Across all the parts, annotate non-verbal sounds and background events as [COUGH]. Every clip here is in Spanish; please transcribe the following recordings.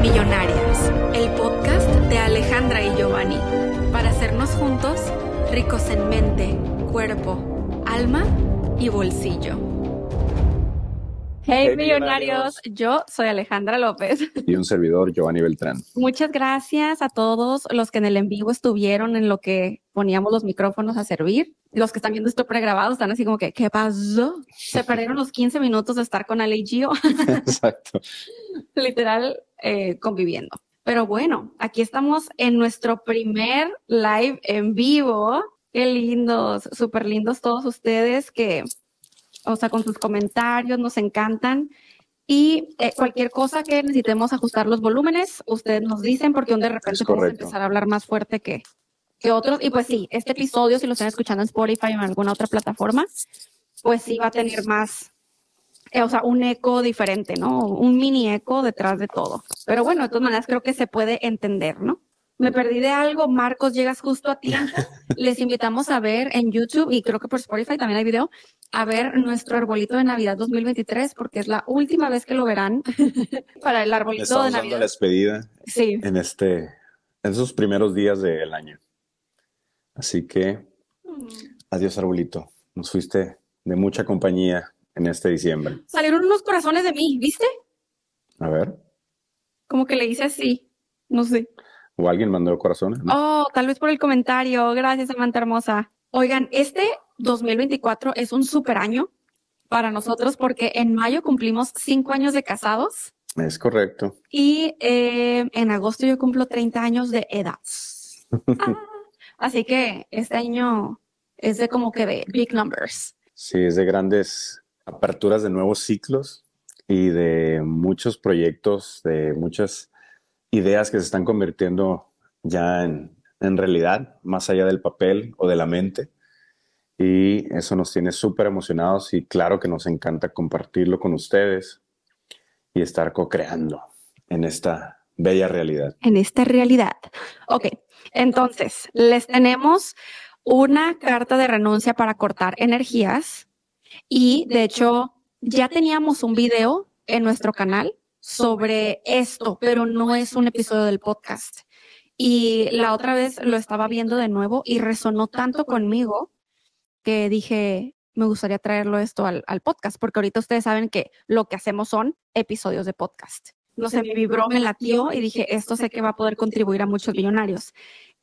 Millonarias, el podcast de Alejandra y Giovanni, para hacernos juntos ricos en mente, cuerpo, alma y bolsillo. Hey, millonarios, yo soy Alejandra López. y un servidor, Giovanni Beltrán. Muchas gracias a todos los que en el en vivo estuvieron en lo que poníamos los micrófonos a servir. Los que están viendo esto pregrabado están así como que, ¿qué pasó? Se perdieron los 15 minutos de estar con Ale y Gio, [LAUGHS] [LAUGHS] Exacto. literal, eh, conviviendo. Pero bueno, aquí estamos en nuestro primer live en vivo. Qué lindos, súper lindos todos ustedes que, o sea, con sus comentarios nos encantan. Y eh, cualquier cosa que necesitemos ajustar los volúmenes, ustedes nos dicen porque de repente correcto. empezar a hablar más fuerte que, que otros. Y pues sí, este episodio, si lo están escuchando en Spotify o en alguna otra plataforma, pues sí va a tener más, eh, o sea, un eco diferente, ¿no? Un mini eco detrás de todo. Pero bueno, de todas maneras creo que se puede entender, ¿no? Me perdí de algo, Marcos, llegas justo a tiempo. [LAUGHS] Les invitamos a ver en YouTube y creo que por Spotify también hay video, a ver nuestro arbolito de Navidad 2023 porque es la última vez que lo verán [LAUGHS] para el arbolito de estamos dando la Navidad. despedida Sí. en este, en esos primeros días del año. Así que, adiós, arbolito. Nos fuiste de mucha compañía en este diciembre. Salieron unos corazones de mí, ¿viste? A ver, Como que le hice así. No sé. O alguien mandó corazones. ¿no? Oh, tal vez por el comentario. Gracias, Samantha hermosa. Oigan, este 2024 es un super año para nosotros porque en mayo cumplimos cinco años de casados Es correcto. y eh, en agosto yo cumplo 30 años de edad. [LAUGHS] Ah, así que este año es de como que de big numbers. Sí, es de grandes aperturas de nuevos ciclos y de muchos proyectos, de muchas ideas que se están convirtiendo ya en, en realidad, más allá del papel o de la mente. Y eso nos tiene súper emocionados y claro que nos encanta compartirlo con ustedes y estar co-creando en esta bella realidad. en esta realidad. Ok, entonces les tenemos una carta de renuncia para cortar energías y de hecho ya teníamos un video en nuestro canal sobre esto, pero no es un episodio del podcast. Y la otra vez lo estaba viendo de nuevo y resonó tanto conmigo que dije, me gustaría traerlo esto al, al podcast, porque ahorita ustedes saben que lo que hacemos son episodios de podcast no sé, me vibró, me latió y dije, esto sé que va a poder contribuir a muchos millonarios.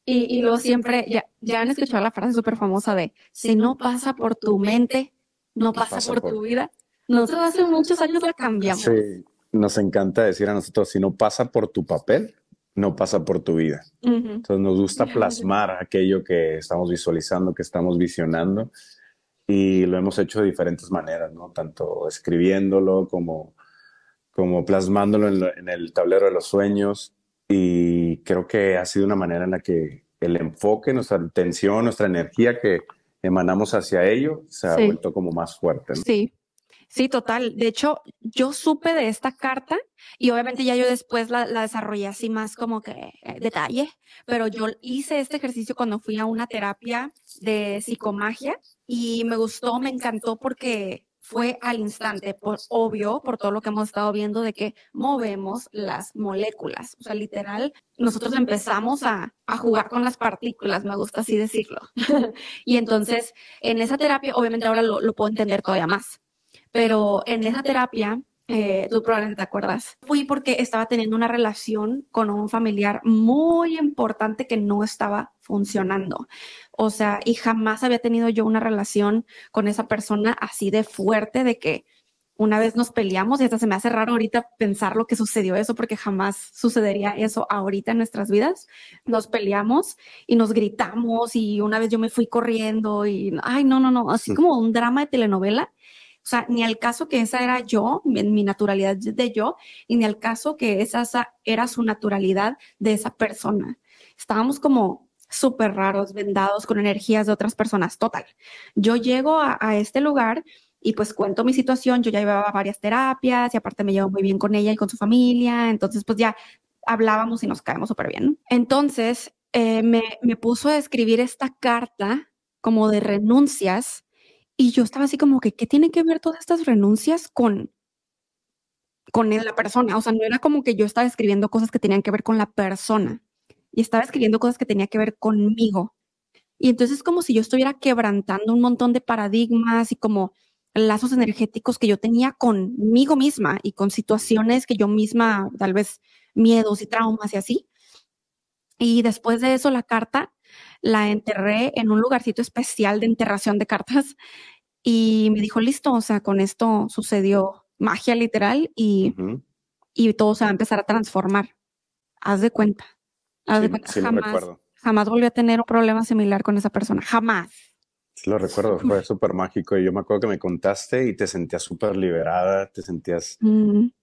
Y, y luego siempre, ya, ya han escuchado la frase súper famosa de, si no pasa por tu mente, no pasa, pasa por, por- tu vida. Nosotros hace muchos años la cambiamos. Sí, nos encanta decir a nosotros, si no pasa por tu papel, no pasa por tu vida. Ujú. Entonces nos gusta [LAUGHS] plasmar aquello que estamos visualizando, que estamos visionando y lo hemos hecho de diferentes maneras, ¿no? Tanto escribiéndolo como, como plasmándolo en, lo- en el tablero de los sueños y creo que ha sido una manera en la que el enfoque, nuestra atención, nuestra energía que emanamos hacia ello se ha Sí. vuelto como más fuerte, ¿no? Sí, sí, total. De hecho, yo supe de esta carta y obviamente ya yo después la, desarrollé así más como que eh, detalle, pero yo hice este ejercicio cuando fui a una terapia de psicomagia y me gustó, me encantó porque fue al instante, por obvio, por todo lo que hemos estado viendo de que movemos las moléculas. O sea, literal, nosotros empezamos a, a jugar con las partículas, me gusta así decirlo. [LAUGHS] y entonces, en esa terapia, obviamente ahora lo, lo puedo entender todavía más, pero en esa terapia, eh, tú probablemente te acuerdas, fui porque estaba teniendo una relación con un familiar muy importante que no estaba funcionando. O sea, y jamás había tenido yo una relación con esa persona así de fuerte de que una vez nos peleamos y hasta se me hace raro ahorita pensar lo que sucedió eso porque jamás sucedería eso ahorita en nuestras vidas. Nos peleamos y nos gritamos y una vez yo me fui corriendo y, ay, no, no, no, así como un drama de telenovela. O sea, ni al caso que esa era yo, en mi naturalidad de yo, ni al caso que esa era su naturalidad de esa persona. Estábamos como súper raros, vendados con energías de otras personas. Total. Yo llego a, este lugar y pues cuento mi situación. Yo ya llevaba varias terapias y aparte me llevo muy bien con ella y con su familia. Entonces, pues ya hablábamos y nos caemos súper bien. Entonces, eh, me puso a escribir esta carta como de renuncias y yo estaba así como que, ¿qué tienen que ver todas estas renuncias con, con la persona. O sea, no era como que yo estaba escribiendo cosas que tenían que ver con la persona y estaba escribiendo cosas que tenían que ver conmigo. Y entonces es como si yo estuviera quebrantando un montón de paradigmas y como lazos energéticos que yo tenía conmigo misma y con situaciones que yo misma, tal vez miedos y traumas y así. Y después de eso, la carta la enterré en un lugarcito especial de enterración de cartas y me dijo, listo, o sea, con esto sucedió magia literal y, y todo se va a empezar a transformar. Haz de cuenta. Haz de cuenta. jamás, jamás volví a tener un problema similar con esa persona. Jamás. Sí, lo recuerdo, [LAUGHS] fue súper mágico. Y yo me acuerdo que me contaste y te sentías súper liberada, te sentías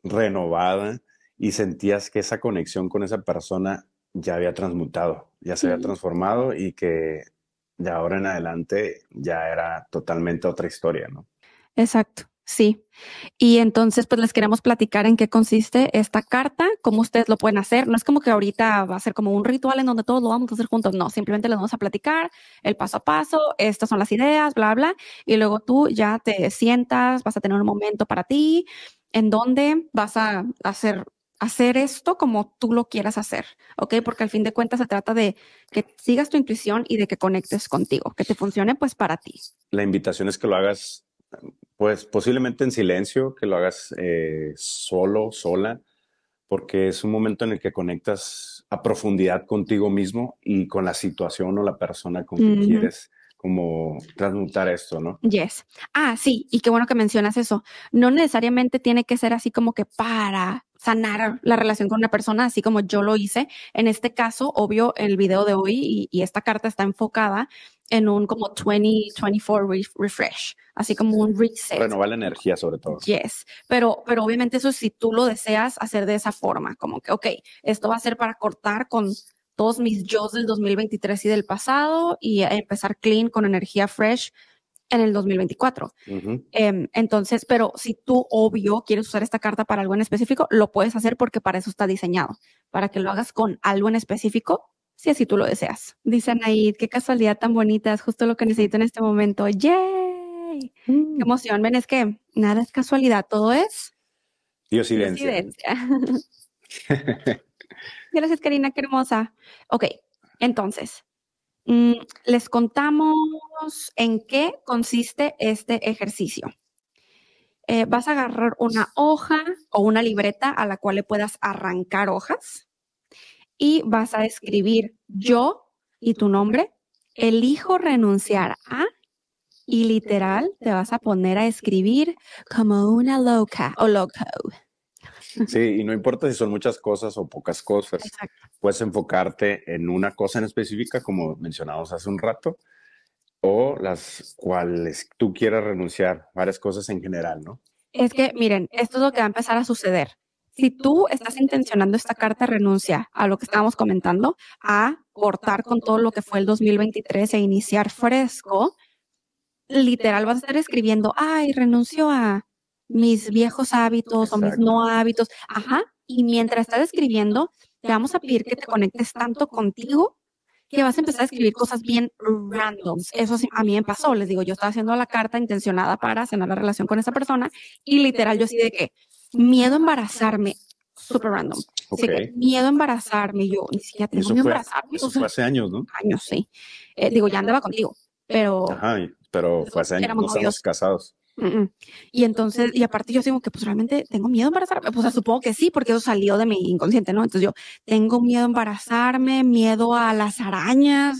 renovada y sentías que esa conexión con esa persona ya había transmutado, ya se había transformado y que de ahora en adelante ya era totalmente otra historia, ¿no? Exacto. Sí. Y entonces, pues les queremos platicar en qué consiste esta carta, cómo ustedes lo pueden hacer. No es como que ahorita va a ser como un ritual en donde todos lo vamos a hacer juntos. No, simplemente les vamos a platicar el paso a paso, estas son las ideas, bla, bla. Y luego tú ya te sientas, vas a tener un momento para ti en donde vas a hacer hacer esto como tú lo quieras hacer, ¿ok? Porque al fin de cuentas se trata de que sigas tu intuición y de que conectes contigo, que te funcione pues para ti. La invitación es que lo hagas pues posiblemente en silencio, que lo hagas eh, solo, sola, porque es un momento en el que conectas a profundidad contigo mismo y con la situación o la persona con quien quieres como transmutar esto, ¿no? Yes. Ah, sí, y qué bueno que mencionas eso. No necesariamente tiene que ser así como que para sanar la relación con una persona, así como yo lo hice. En este caso, obvio, el video de hoy y, esta carta está enfocada en un como 2024 refresh, así como un reset. Renovar la energía sobre todo. Yes, pero, pero obviamente eso si tú lo deseas hacer de esa forma, como que, ok, esto va a ser para cortar con todos mis yo del 2023 y del pasado y empezar clean con energía fresh en el 2024. Em, entonces, pero si tú, obvio, quieres usar esta carta para algo en específico, lo puedes hacer porque para eso está diseñado, para que lo hagas con algo en específico, si así tú lo deseas. Dice Anaid, qué casualidad tan bonita, es justo lo que necesito en este momento. ¡Yay! ¡Qué mm. emoción! Ven, es que nada es casualidad, todo es... Diosidencia. Gracias, [LAUGHS] Karina, qué hermosa. Ok, entonces, les contamos en qué consiste este ejercicio. Eh, vas a agarrar una hoja o una libreta a la cual le puedas arrancar hojas y vas a escribir yo y tu nombre, elijo renunciar a y literal te vas a poner a escribir como una loca o loco. Sí, y no importa si son muchas cosas o pocas cosas, puedes enfocarte en una cosa en específica, como mencionamos hace un rato, o las cuales tú quieras renunciar, varias cosas en general, ¿no? Es que, miren, esto es lo que va a empezar a suceder. Si tú estás intencionando esta carta renuncia a lo que estábamos comentando, a cortar con todo lo que fue el 2023 e iniciar fresco, literal vas a estar escribiendo, ay, renuncio a mis viejos hábitos o mis no hábitos. Ajá. Y mientras estás escribiendo, te vamos a pedir que te conectes tanto contigo que vas a empezar a escribir cosas bien randoms. Eso sí, a mí me pasó. Les digo, yo estaba haciendo la carta intencionada para sanar la relación con esa persona y literal yo sí de que miedo a embarazarme, super random. miedo a embarazarme, yo ni siquiera tengo miedo a embarazarme. Eso fue hace años, ¿no? Años, sí. Eh, digo, ya andaba contigo, pero... Ajá, pero fue hace años, no estamos casados. Y entonces, y aparte yo digo que pues realmente tengo miedo a embarazarme, pues supongo que sí, porque eso salió de mi inconsciente, ¿no? Entonces yo tengo miedo a embarazarme, miedo a las arañas,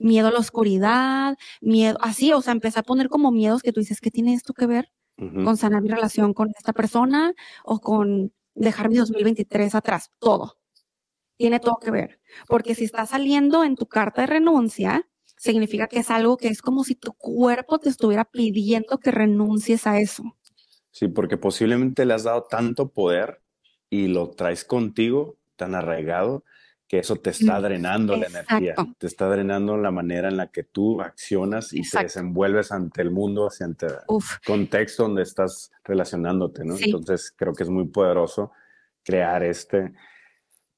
miedo a la oscuridad, miedo, así, o sea, empecé a poner como miedos que tú dices, ¿qué tiene esto que ver con sanar mi relación con esta persona o con dejar mi 2023 atrás? Todo. Tiene todo que ver. Porque si está saliendo en tu carta de renuncia, significa que es algo que es como si tu cuerpo te estuviera pidiendo que renuncies a eso. Sí, porque posiblemente le has dado tanto poder y lo traes contigo tan arraigado que eso te está mm, drenando la energía, te está drenando la manera en la que tú accionas y te desenvuelves ante el mundo, hacia el contexto donde estás relacionándote, ¿no? Entonces creo que es muy poderoso crear este,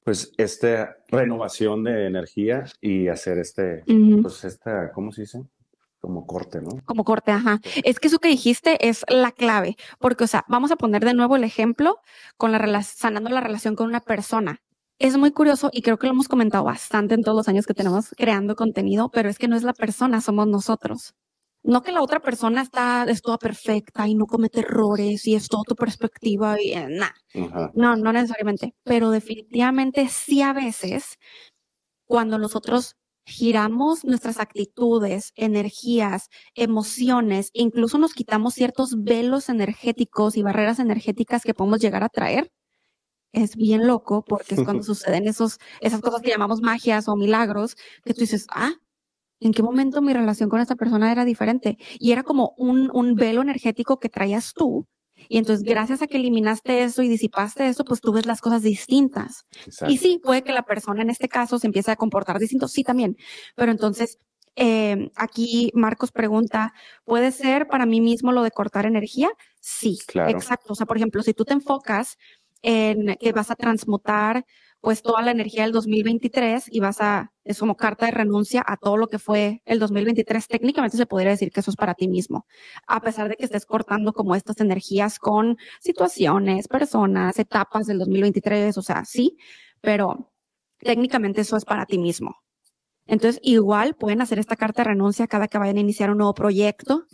pues esta renovación de energía y hacer este, pues esta, ¿cómo se dice? como corte, ¿no? Como corte, ajá. Es que eso que dijiste es la clave, porque, o sea, vamos a poner de nuevo el ejemplo con la sanando la relación con una persona. Es muy curioso y creo que lo hemos comentado bastante en todos los años que tenemos creando contenido, pero es que no es la persona, somos nosotros. No que la otra persona está, es toda perfecta y no comete errores y es toda tu perspectiva y eh, nada. No, no necesariamente, pero definitivamente sí a veces cuando nosotros giramos nuestras actitudes, energías, emociones, incluso nos quitamos ciertos velos energéticos y barreras energéticas que podemos llegar a traer, es bien loco porque es cuando [LAUGHS] suceden esos, esas cosas que llamamos magias o milagros, que tú dices, ah, ¿en qué momento mi relación con esta persona era diferente? Y era como un, un velo energético que traías tú y entonces, gracias a que eliminaste eso y disipaste eso, pues tú ves las cosas distintas. Y sí, puede que la persona en este caso se empiece a comportar distinto, sí también. Pero entonces, eh, aquí Marcos pregunta, ¿puede ser para mí mismo lo de cortar energía? Sí, claro. exacto. O sea, por ejemplo, si tú te enfocas en que vas a transmutar pues toda la energía del 2023 y vas a, es como carta de renuncia a todo lo que fue el 2023. Técnicamente se podría decir que eso es para ti mismo, a pesar de que estés cortando como estas energías con situaciones, personas, etapas del 2023, o sea, sí, pero técnicamente eso es para ti mismo. Entonces, igual pueden hacer esta carta de renuncia cada que vayan a iniciar un nuevo proyecto,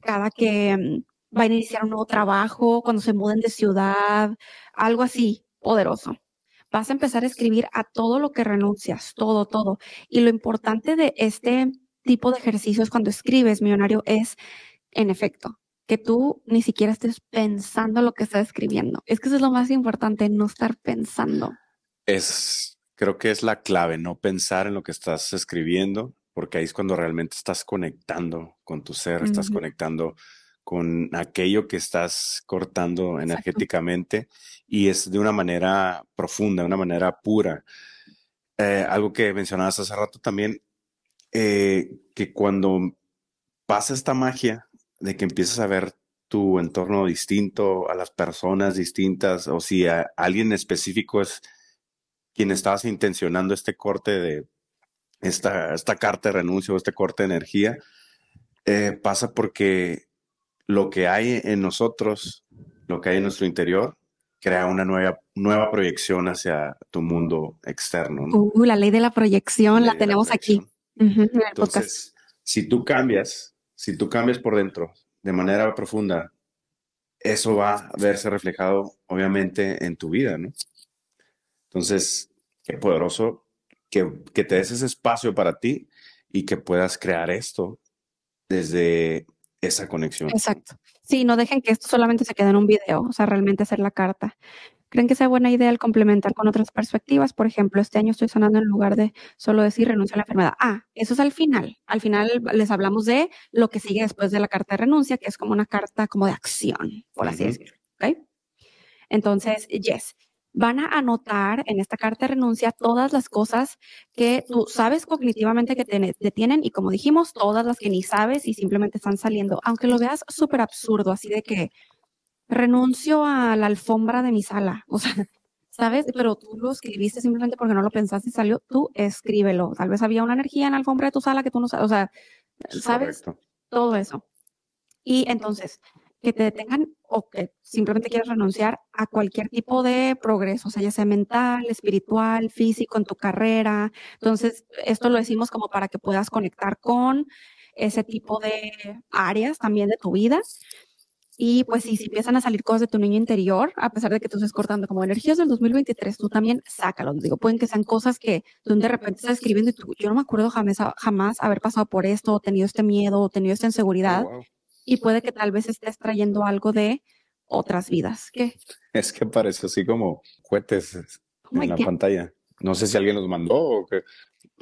cada que mm, vayan a iniciar un nuevo trabajo, cuando se muden de ciudad, algo así poderoso vas a empezar a escribir a todo lo que renuncias, todo, todo. Y lo importante de este tipo de ejercicios cuando escribes, millonario, es, en efecto, que tú ni siquiera estés pensando lo que estás escribiendo. Es que eso es lo más importante, no estar pensando. Es, creo que es la clave, no pensar en lo que estás escribiendo, porque ahí es cuando realmente estás conectando con tu ser, estás conectando con aquello que estás cortando energéticamente y es de una manera profunda, de una manera pura. Eh, algo que mencionabas hace rato también, eh, que cuando pasa esta magia de que empiezas a ver tu entorno distinto, a las personas distintas, o si a alguien específico es quien estabas intencionando este corte de esta, esta carta de renuncio, este corte de energía, eh, pasa porque lo que hay en nosotros, lo que hay en nuestro interior, crea una nueva, nueva proyección hacia tu mundo externo. Uh, la ley de la proyección la, tenemos aquí. Entonces, si tú cambias, si tú cambias por dentro de manera profunda, eso va a verse reflejado, obviamente, en tu vida, ¿no? Entonces, qué poderoso que, que te des ese espacio para ti y que puedas crear esto desde esa conexión. Exacto. Sí, no dejen que esto solamente se quede en un video, o sea, realmente hacer la carta. ¿Creen que sea buena idea el complementar con otras perspectivas? Por ejemplo, este año estoy sonando en lugar de solo decir renuncia a la enfermedad. Ah, eso es al final. Al final les hablamos de lo que sigue después de la carta de renuncia, que es como una carta como de acción, por así decirlo. ¿Ok? Entonces, yes van a anotar en esta carta de renuncia todas las cosas que tú sabes cognitivamente que te detienen y como dijimos, todas las que ni sabes y simplemente están saliendo, aunque lo veas súper absurdo, así de que renuncio a la alfombra de mi sala, [LAUGHS] o sea, ¿sabes? Pero tú lo escribiste simplemente porque no lo pensaste y salió, tú escríbelo. Tal vez había una energía en la alfombra de tu sala que tú no sabes, o sea, ¿sabes? Todo eso. Y entonces, que te detengan o que simplemente quieras renunciar a cualquier tipo de progreso, sea, ya sea mental, espiritual, físico, en tu carrera. Entonces, esto lo decimos como para que puedas conectar con ese tipo de áreas también de tu vida. Y pues si, empiezan a salir cosas de tu niño interior, a pesar de que tú estés cortando como energías del 2023, tú también sácalo. Digo, pueden que sean cosas que tú de repente estás escribiendo y tú, yo no me acuerdo jamás, jamás haber pasado por esto, o tenido este miedo, o tenido esta inseguridad. Oh, y puede que tal vez estés trayendo algo de otras vidas. ¿Qué? Es que parece así como cohetes oh en la pantalla. No sé si alguien los mandó o qué.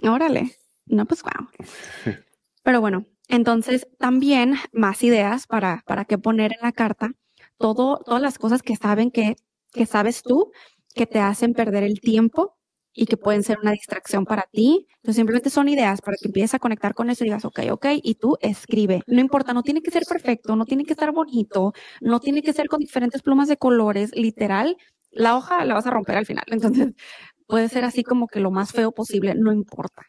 Órale. No, pues wow. Pero bueno, entonces también más ideas para, para qué poner en la carta. Todo, todas las cosas que saben que, que sabes tú que te hacen perder el tiempo y que pueden ser una distracción para ti. Entonces simplemente son ideas para que empieces a conectar con eso y digas, ok, ok, y tú escribe. No importa, no tiene que ser perfecto, no tiene que estar bonito, no tiene que ser con diferentes plumas de colores, literal, la hoja la vas a romper al final. [LAUGHS] Entonces puede ser así como que lo más feo posible, no importa.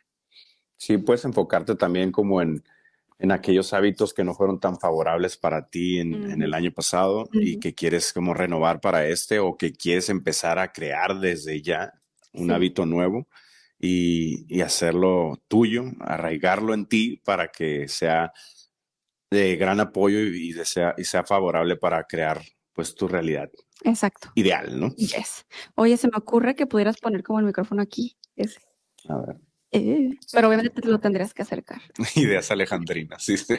Sí, puedes enfocarte también como en, en aquellos hábitos que no fueron tan favorables para ti en, el año pasado y que quieres como renovar para este o que quieres empezar a crear desde ya un hábito nuevo y, hacerlo tuyo, arraigarlo en ti para que sea de gran apoyo y, sea, y sea favorable para crear pues tu realidad. Exacto. Ideal, ¿no? Yes. Oye, se me ocurre que pudieras poner como el micrófono aquí. Ese. A ver. Eh, pero obviamente te lo tendrías que acercar. [LAUGHS] Ideas alejandrinas, sí. sí.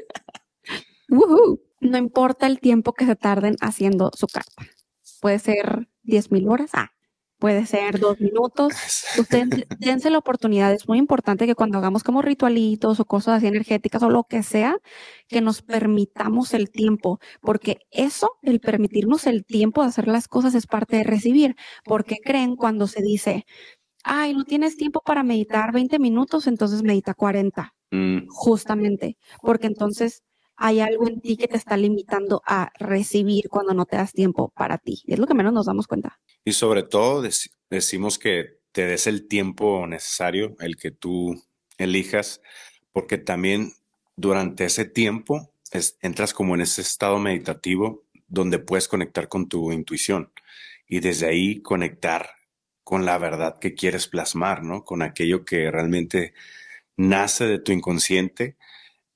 No importa el tiempo que se tarden haciendo su carta. Puede ser 10 mil horas. Ah, puede ser dos minutos. [LAUGHS] Ustedes dense la oportunidad. Es muy importante que cuando hagamos como ritualitos o cosas así energéticas o lo que sea, que nos permitamos el tiempo, porque eso, el permitirnos el tiempo de hacer las cosas es parte de recibir. Porque creen cuando se dice, ay, no tienes tiempo para meditar 20 minutos, entonces medita 40. Mm. Justamente, porque entonces hay algo en ti que te está limitando a recibir cuando no te das tiempo para ti. Es lo que menos nos damos cuenta. Y sobre todo decimos que te des el tiempo necesario, el que tú elijas, porque también durante ese tiempo entras como en ese estado meditativo donde puedes conectar con tu intuición y desde ahí conectar con la verdad que quieres plasmar, ¿no? Con aquello que realmente nace de tu inconsciente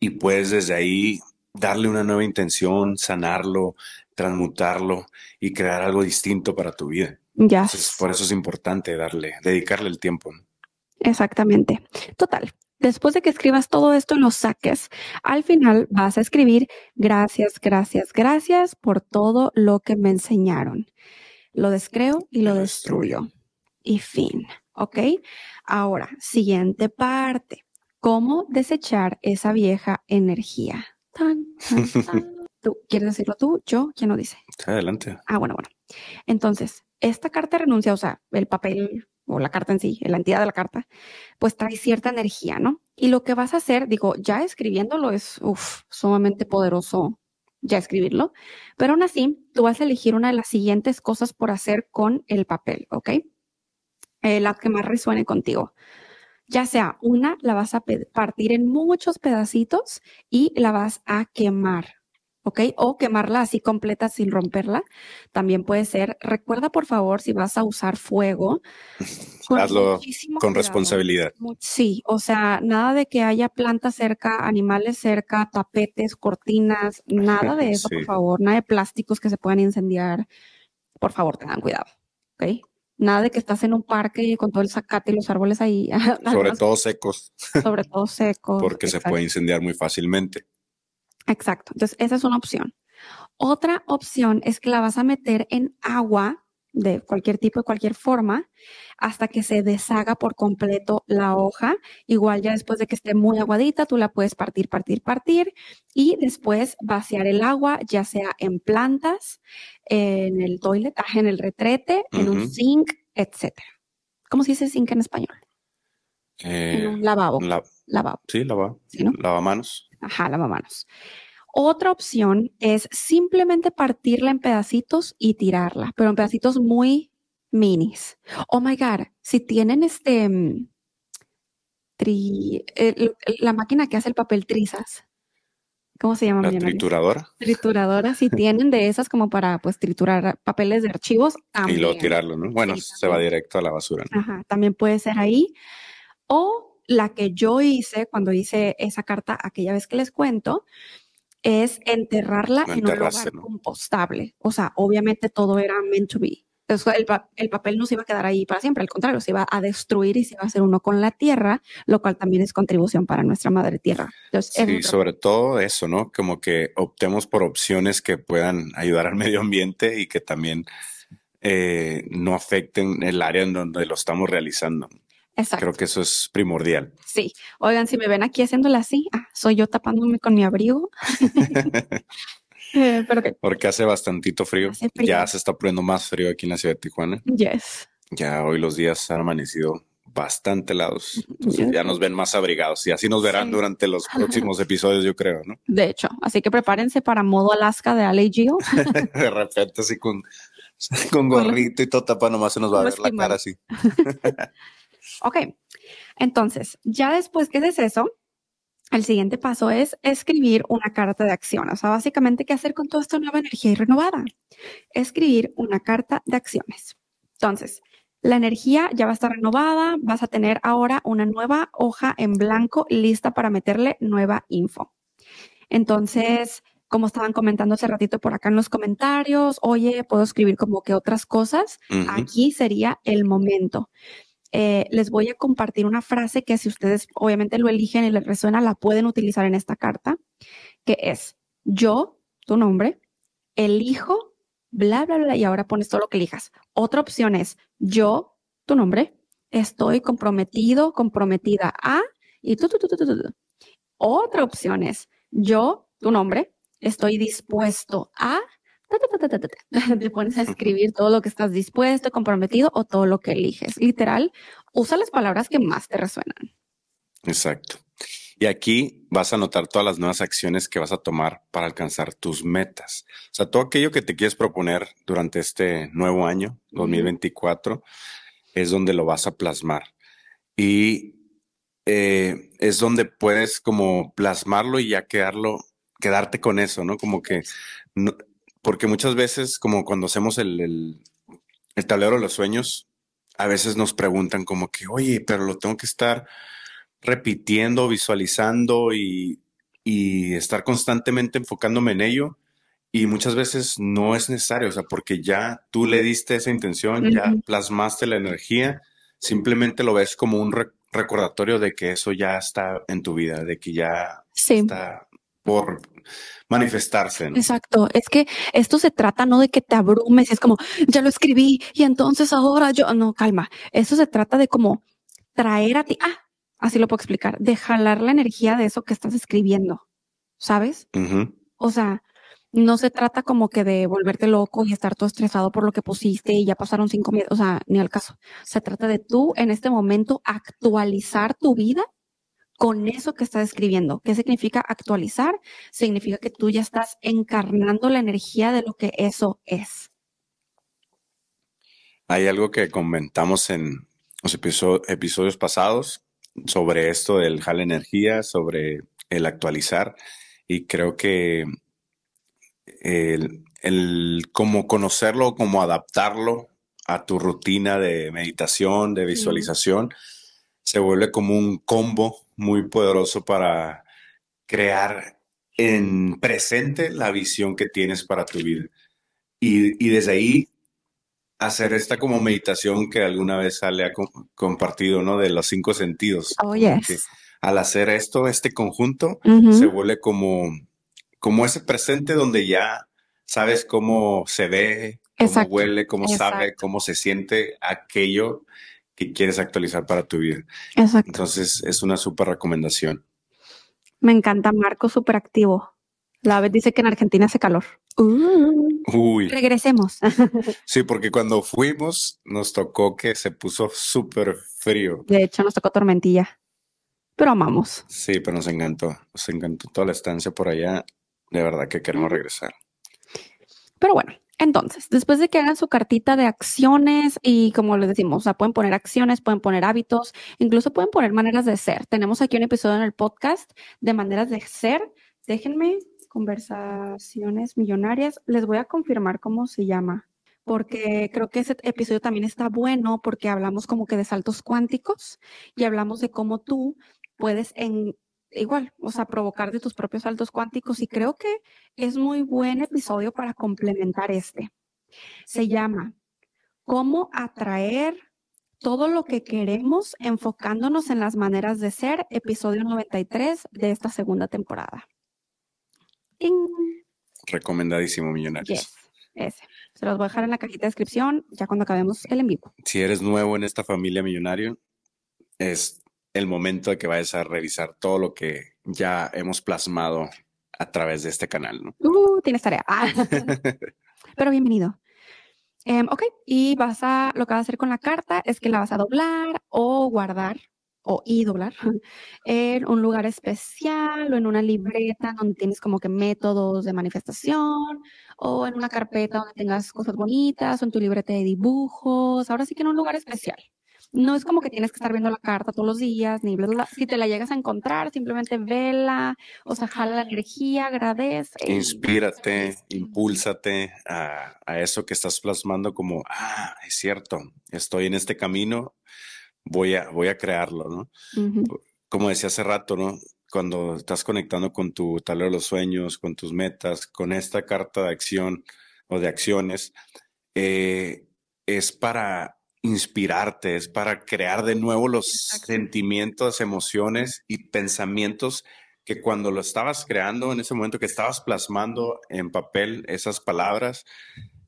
y puedes desde ahí darle una nueva intención, sanarlo, transmutarlo y crear algo distinto para tu vida. Ya. por eso es importante darle, dedicarle el tiempo. Exactamente. Total. Después de que escribas todo esto y lo saques, al final vas a escribir gracias, gracias, gracias por todo lo que me enseñaron. Lo descreo y lo destruyo. Y fin. ¿Ok? Ahora, siguiente parte. ¿Cómo desechar esa vieja energía? [LAUGHS] ¿Tú quieres decirlo tú? ¿Yo? ¿Quién lo dice? Adelante. Ah, bueno, bueno. Entonces, esta carta de renuncia, o sea, el papel o la carta en sí, la entidad de la carta, pues trae cierta energía, ¿no? Y lo que vas a hacer, digo, ya escribiéndolo es sumamente poderoso ya escribirlo, pero aún así, tú vas a elegir una de las siguientes cosas por hacer con el papel, ¿ok? Eh, la que más resuene contigo. Ya sea una, la vas a partir en muchos pedacitos y la vas a quemar, ¿ok? O quemarla así completa sin romperla. También puede ser, recuerda por favor si vas a usar fuego. [LAUGHS] Hazlo con responsabilidad. Sí, o sea, nada de que haya plantas cerca, animales cerca, tapetes, cortinas, nada de [LAUGHS] eso, por favor. Nada de plásticos que se puedan incendiar. Por favor, tengan cuidado, ¿ok? Nada de que estás en un parque con todo el zacate y los árboles ahí. [LAUGHS] Sobre todo secos. Sobre todo secos. Porque se puede incendiar muy fácilmente. Exacto. Entonces, esa es una opción. Otra opción es que la vas a meter en agua de cualquier tipo, de cualquier forma, hasta que se deshaga por completo la hoja. Igual ya después de que esté muy aguadita, tú la puedes partir, partir, partir y después vaciar el agua, ya sea en plantas, en el toilet, en el retrete, en un zinc, etc. ¿Cómo se dice zinc en español? en un lavabo. lavabo. Sí, lavabo. ¿Sí, no? Lavamanos. Ajá, lavamanos. Otra opción es simplemente partirla en pedacitos y tirarla, pero en pedacitos muy minis. Oh my God, si tienen este, mm, la máquina que hace el papel trizas, ¿cómo se llama? La trituradora. Trituradora, si tienen de esas como para pues triturar papeles de archivos. Y luego tirarlo, ¿no? Bueno, se va directo a la basura. Ajá, también puede ser ahí. O la que yo hice cuando hice esa carta aquella vez que les cuento, es enterrarla en un lugar compostable. O sea, obviamente todo era meant to be. Entonces, el, papel no se iba a quedar ahí para siempre, al contrario, se iba a destruir y se iba a hacer uno con la tierra, lo cual también es contribución para nuestra madre tierra. sí, sobre todo eso, ¿no? Como que optemos por opciones que puedan ayudar al [LAUGHS] medio ambiente y que también eh, no afecten el área en donde lo estamos realizando. Creo que eso es primordial. Sí. Oigan, si me ven aquí haciéndola así, ah, soy yo tapándome con mi abrigo. [LAUGHS] [LAUGHS] [LAUGHS] Eh, Porque hace bastantito frío. Ya se está poniendo más frío aquí en la ciudad de Tijuana. Yes. Ya hoy los días han amanecido bastante helados. ya nos ven más abrigados y así nos verán durante los próximos episodios, yo creo, ¿no? De hecho, así que prepárense para modo Alaska de Ale [LAUGHS] de repente así con, con gorrito y todo tapa nomás se nos va a ver la cara así. [LAUGHS] Ok, entonces, ya después que haces eso, el siguiente paso es escribir una carta de acción. O sea, básicamente, ¿qué hacer con toda esta nueva energía y renovada? Escribir una carta de acciones. Entonces, la energía ya va a estar renovada, vas a tener ahora una nueva hoja en blanco lista para meterle nueva info. Entonces, como estaban comentando hace ratito por acá en los comentarios, oye, puedo escribir como que otras cosas, aquí sería el momento. Eh, les voy a compartir una frase que si ustedes obviamente lo eligen y les resuena, la pueden utilizar en esta carta, que es yo, tu nombre, elijo, bla, bla, bla, y ahora pones todo lo que elijas. Otra opción es yo, tu nombre, estoy comprometido, comprometida a, y tú, tú, tú, tú, tú. Otra opción es yo, tu nombre, estoy dispuesto a, [LAUGHS] te pones a escribir todo lo que estás dispuesto, comprometido o todo lo que eliges. Literal, usa las palabras que más te resuenan. Exacto. Y aquí vas a anotar todas las nuevas acciones que vas a tomar para alcanzar tus metas. O sea, todo aquello que te quieres proponer durante este nuevo año, 2024, es donde lo vas a plasmar. Y eh, es donde puedes como plasmarlo y ya quedarlo, quedarte con eso, ¿no? Como que no, porque muchas veces, como cuando hacemos el, tablero de los sueños, a veces nos preguntan como que, oye, pero lo tengo que estar repitiendo, visualizando y, estar constantemente enfocándome en ello. Y muchas veces no es necesario, o sea, porque ya tú le diste esa intención, ya plasmaste la energía, simplemente lo ves como un recordatorio de que eso ya está en tu vida, de que ya está por manifestarse. Exacto. Es que esto se trata no de que te abrumes, es como, ya lo escribí y entonces ahora yo, no, calma. Esto se trata de como traer a ti, ah, así lo puedo explicar, de jalar la energía de eso que estás escribiendo, ¿sabes? O sea, no se trata como que de volverte loco y estar todo estresado por lo que pusiste y ya pasaron cinco meses, o sea, ni al caso. Se trata de tú en este momento actualizar tu vida con eso que estás escribiendo. ¿Qué significa actualizar? Significa que tú ya estás encarnando la energía de lo que eso es. Hay algo que comentamos en los episodios pasados sobre esto del jala energía, sobre el actualizar, y creo que el, el cómo conocerlo, cómo adaptarlo a tu rutina de meditación, de visualización, se vuelve como un combo muy poderoso para crear en presente la visión que tienes para tu vida. Y, desde ahí hacer esta como meditación que alguna vez sale ha compartido, ¿no? De los cinco sentidos. Oh, yes. Al hacer esto, este conjunto, se vuelve como, como ese presente donde ya sabes cómo se ve, cómo huele, cómo sabe, cómo se siente aquello que quieres actualizar para tu vida. Exacto. Entonces es una súper recomendación. Me encanta Marco, súper activo. La vez dice que en Argentina hace calor. Uy. Regresemos. [LAUGHS] sí, porque cuando fuimos nos tocó que se puso súper frío. De hecho, nos tocó tormentilla. Pero amamos. Sí, pero nos encantó. Nos encantó toda la estancia por allá. De verdad que queremos regresar. Pero bueno, entonces, después de que hagan su cartita de acciones y como les decimos, o sea, pueden poner acciones, pueden poner hábitos, incluso pueden poner maneras de ser. Tenemos aquí un episodio en el podcast de maneras de ser. Déjenme conversaciones millonarias. Les voy a confirmar cómo se llama, porque creo que ese episodio también está bueno porque hablamos como que de saltos cuánticos y hablamos de cómo tú puedes en, igual, o sea, provocar de tus propios saltos cuánticos y creo que es muy buen episodio para complementar este. Se llama ¿Cómo atraer todo lo que queremos enfocándonos en las maneras de ser? Episodio 93 de esta segunda temporada. Recomendadísimo, millonarios. ese. Se los voy a dejar en la cajita de descripción ya cuando acabemos el en vivo. Si eres nuevo en esta familia millonario, es el momento de que vayas a revisar todo lo que ya hemos plasmado a través de este canal. ¿no? Uh, tienes tarea. Ah. [LAUGHS] Pero bienvenido. Em, ok, y vas a, lo que vas a hacer con la carta es que la vas a doblar o guardar o y doblar [LAUGHS] en un lugar especial o en una libreta donde tienes como que métodos de manifestación o en una carpeta donde tengas cosas bonitas o en tu libreta de dibujos. Ahora sí que en un lugar especial No es como que tienes que estar viendo la carta todos los días, ni bla, bla, bla. Si te la llegas a encontrar, simplemente vela, o sea, jala la energía, agradece. y- Inspírate, impúlsate a, a eso que estás plasmando como, ah, es cierto, estoy en este camino, voy a, voy a crearlo, ¿no? Como decía hace rato, ¿no? Cuando estás conectando con tu tablero de los sueños, con tus metas, con esta carta de acción o de acciones, eh, es para inspirarte, es para crear de nuevo los Exacto. sentimientos, emociones y pensamientos que cuando lo estabas creando, en ese momento que estabas plasmando en papel esas palabras,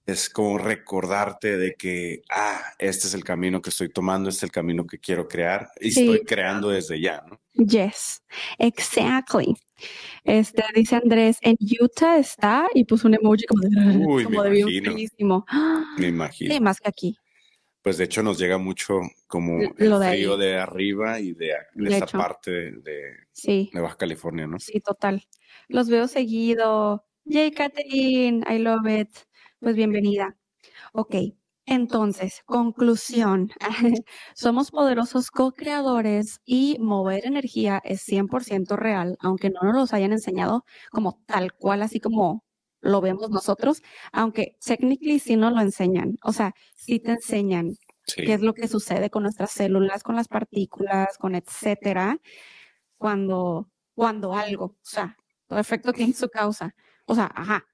es como recordarte de que, ah, este es el camino que estoy tomando, este es el camino que quiero crear y Sí. estoy creando desde ya, ¿no? Yes, exactly. Este dice Andrés, en Utah está y puso un emoji como de, Uy, como me de bien imagino. Me [GASPS] imagino. Sí, más que aquí. Pues de hecho nos llega mucho como el lo de frío ahí. de arriba y de, de hecho. parte de, de- Sí, de Baja California, ¿no? sí, total. Los veo seguido. Yay, Catherine, I love it. Pues bienvenida. Ok, entonces, conclusión. [LAUGHS] Somos poderosos co-creadores y mover energía es 100% real, aunque no nos los hayan enseñado como tal cual, así como lo vemos nosotros, aunque technically sí nos lo enseñan. O sea, sí te enseñan Sí. qué es lo que sucede con nuestras células, con las partículas, con etcétera, cuando, cuando algo, o sea, todo efecto tiene su causa. O sea, ajá,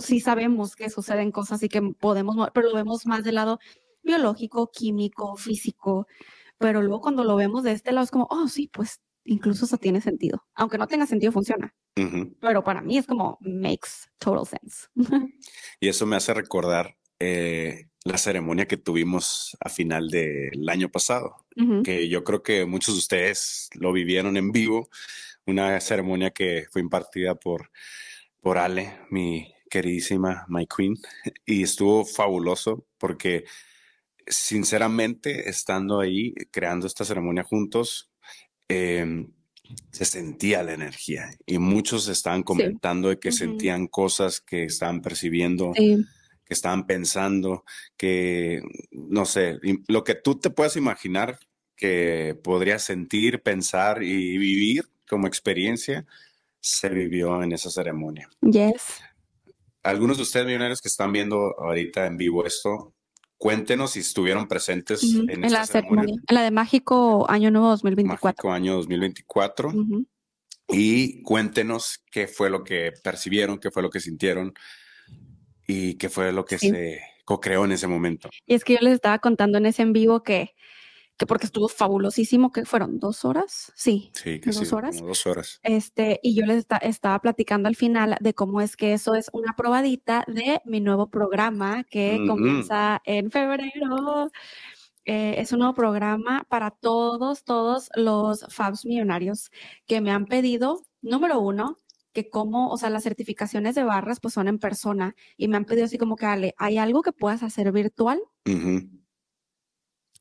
sí sabemos que suceden cosas y que podemos, mo- pero lo vemos más del lado biológico, químico, físico, pero luego cuando lo vemos de este lado es como, oh, sí, pues incluso eso tiene sentido. Aunque no tenga sentido, funciona. Pero para mí es como, makes total sense. [LAUGHS] Y eso me hace recordar eh, la ceremonia que tuvimos a final del año pasado, que yo creo que muchos de ustedes lo vivieron en vivo, una ceremonia que fue impartida por, por Ale, mi queridísima My Queen, [LAUGHS] y estuvo fabuloso porque sinceramente estando ahí creando esta ceremonia juntos, eh, se sentía la energía y muchos estaban comentando de que sentían cosas que estaban percibiendo Sí, que estaban pensando, que no sé, lo que tú te puedas imaginar que podrías sentir, pensar y vivir como experiencia, se vivió en esa ceremonia. yes. Algunos de ustedes millonarios que están viendo ahorita en vivo esto, cuéntenos si estuvieron presentes en En la ceremonia. en la de Mágico Año Nuevo 2024. Mágico año 2024 Ujú. y cuéntenos qué fue lo que percibieron, qué fue lo que sintieron y qué fue lo que Sí. se co-creó en ese momento. Y es que yo les estaba contando en ese en vivo que, que porque estuvo fabulosísimo, que fueron dos horas, sí, Sí, que dos sí, horas. como dos horas. Este, y yo les esta- estaba platicando al final de cómo es que eso es una probadita de mi nuevo programa que Ujú. comienza en febrero. Eh, es un nuevo programa para todos, todos los Fabs millonarios que me han pedido, número uno, que como, o sea, las certificaciones de barras pues son en persona y me han pedido así como que, Ale, ¿hay algo que puedas hacer virtual? Ujú.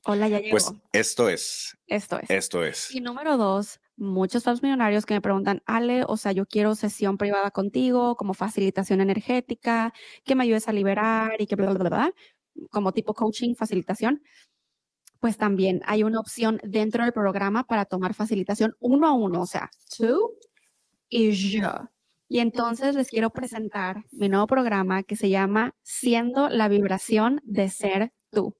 Hola, ya llegó. Pues esto es, Esto es. esto es. Y número dos, muchos Fabs millonarios que me preguntan, Ale, o sea, yo quiero sesión privada contigo, como facilitación energética, que me ayudes a liberar y que bla, bla, bla, bla, como tipo coaching, facilitación. Pues también hay una opción dentro del programa para tomar facilitación uno a uno, o sea, tú y yo. Y entonces les quiero presentar mi nuevo programa que se llama Siendo la vibración de ser tú.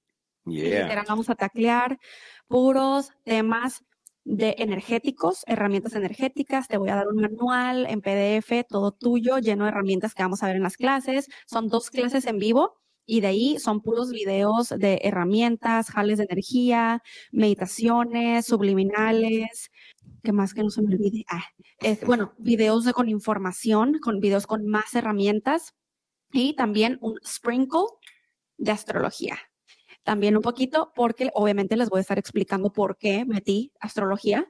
Yeah. vamos a taclear puros temas de energéticos, herramientas energéticas. Te voy a dar un manual en PDF, todo tuyo, lleno de herramientas que vamos a ver en las clases. Son dos clases en vivo y de ahí son puros videos de herramientas, jales de energía, meditaciones, subliminales. ¿Qué más que no se me olvide? Ah, bueno, videos de- con información, con videos con más herramientas y también un sprinkle de astrología también un poquito, porque obviamente les voy a estar explicando por qué metí astrología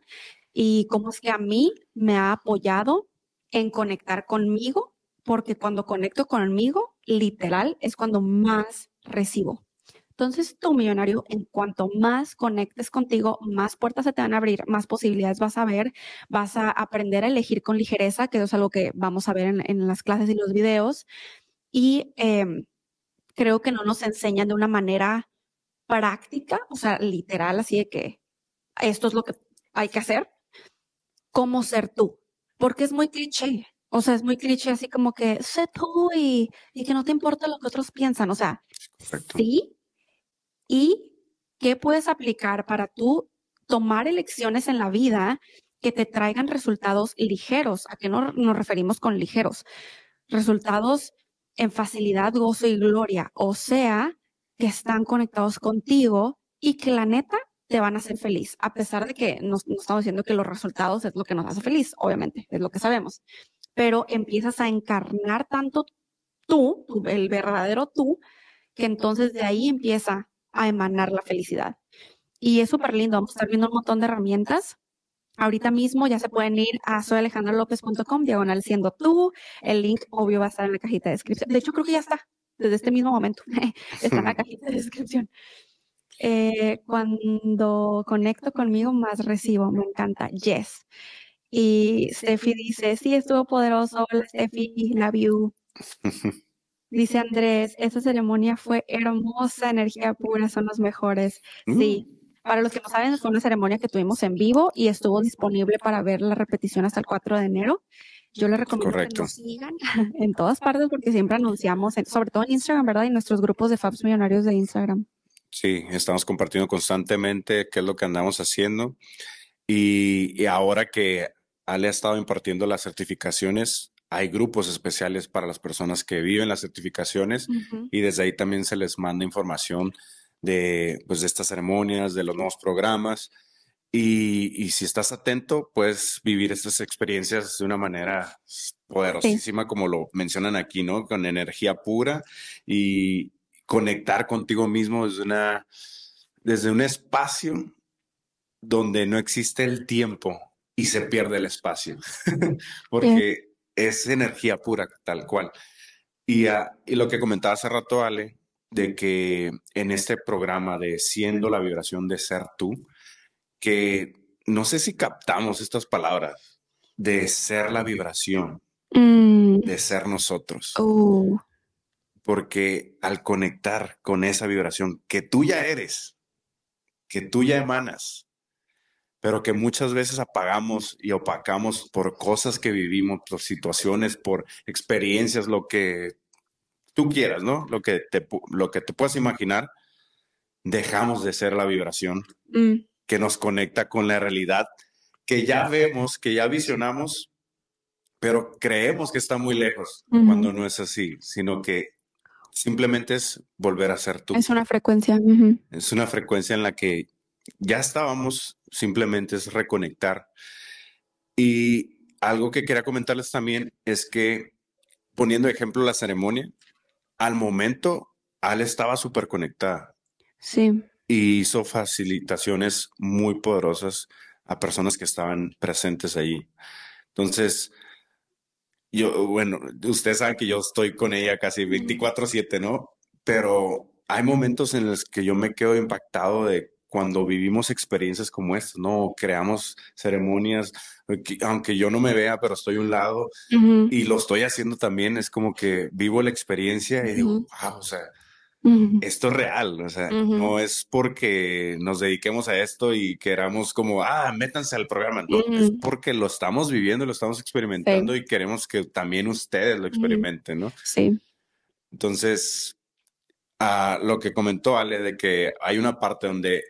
y cómo es que a mí me ha apoyado en conectar conmigo, porque cuando conecto conmigo, literal, es cuando más recibo. Entonces, tú, millonario, en cuanto más conectes contigo, más puertas se te van a abrir, más posibilidades vas a ver, vas a aprender a elegir con ligereza, que es algo que vamos a ver en, en las clases y los videos. Y em, creo que no nos enseñan de una manera práctica, o sea, literal, así de que esto es lo que hay que hacer, cómo ser tú, porque es muy cliché. O sea, es muy cliché, así como que sé tú y, y que no te importa lo que otros piensan. O sea, sí. ¿Y qué puedes aplicar para tú tomar elecciones en la vida que te traigan resultados ligeros? ¿A qué no, nos referimos con ligeros? Resultados en facilidad, gozo y gloria. O sea, que están conectados contigo y que la neta te van a hacer feliz, a pesar de que no, estamos diciendo que los resultados es lo que nos hace feliz, obviamente, es lo que sabemos, pero empiezas a encarnar tanto tú, el verdadero tú, que entonces de ahí empieza a emanar la felicidad. Y es súper lindo, vamos a estar viendo un montón de herramientas. Ahorita mismo ya se pueden ir a soyalejandralopez.com, diagonal siendo tú. El link obvio va a estar en la cajita de descripción. De hecho, creo que ya está, desde este mismo momento. [LAUGHS] está en la cajita de descripción. Eh, cuando conecto conmigo, más recibo. Me encanta. Yes. Y Steffi dice, sí, estuvo poderoso. Hola, Steffi, love you. [LAUGHS] Dice Andrés, esa ceremonia fue hermosa, energía pura, son los mejores. Sí. Mm. Para los que no saben, fue una ceremonia que tuvimos en vivo y estuvo disponible para ver la repetición hasta el 4 de enero. Yo les recomiendo que nos sigan [LAUGHS] en todas partes porque siempre anunciamos, sobre todo en Instagram, ¿verdad? Y nuestros grupos de Fabs Millonarios de Instagram. Sí, estamos compartiendo constantemente qué es lo que andamos haciendo. Y, ahora que Ale ha estado impartiendo las certificaciones, hay grupos especiales para las personas que viven las certificaciones y desde ahí también se les manda información de, pues, de estas ceremonias, de los nuevos programas. Y, si estás atento, puedes vivir estas experiencias de una manera poderosísima, como lo mencionan aquí, ¿no? Con energía pura y, conectar contigo mismo desde, una, desde un espacio donde no existe el tiempo y se pierde el espacio, [LAUGHS] porque es energía pura, tal cual. Y, ah, y lo que comentaba hace rato, Ale, de que en este programa de Siendo la vibración de ser tú, que no sé si captamos estas palabras, de ser la vibración, mm. de ser nosotros. Uh porque al conectar con esa vibración que tú ya eres, que tú ya emanas, pero que muchas veces apagamos y opacamos por cosas que vivimos, por situaciones, por experiencias, lo que tú quieras, ¿no? Lo que te, lo que te puedas imaginar, dejamos de ser la vibración mm. Que nos conecta con la realidad, que ya vemos, que ya visionamos, pero creemos que está muy lejos, cuando no es así, sino que simplemente es volver a ser tú. Es una frecuencia. Es una frecuencia en la que ya estábamos, simplemente es reconectar. Y algo que quería comentarles también es que, poniendo ejemplo la ceremonia, al momento, Ale estaba súper conectada. Sí. Y hizo facilitaciones muy poderosas a personas que estaban presentes allí. Entonces, yo, bueno, ustedes saben que yo estoy con ella casi 24/7, ¿no? Pero hay momentos en los que yo me quedo impactado de cuando vivimos experiencias como estas, ¿no? Creamos ceremonias, aunque yo no me vea, pero estoy a un lado y lo estoy haciendo también, es como que vivo la experiencia y digo, wow, o sea, esto es real, o sea, no es porque nos dediquemos a esto y queramos como, ah, métanse al programa, no, es porque lo estamos viviendo, lo estamos experimentando y queremos que también ustedes lo experimenten, ¿no? Sí. Entonces, a lo que comentó Ale de que hay una parte donde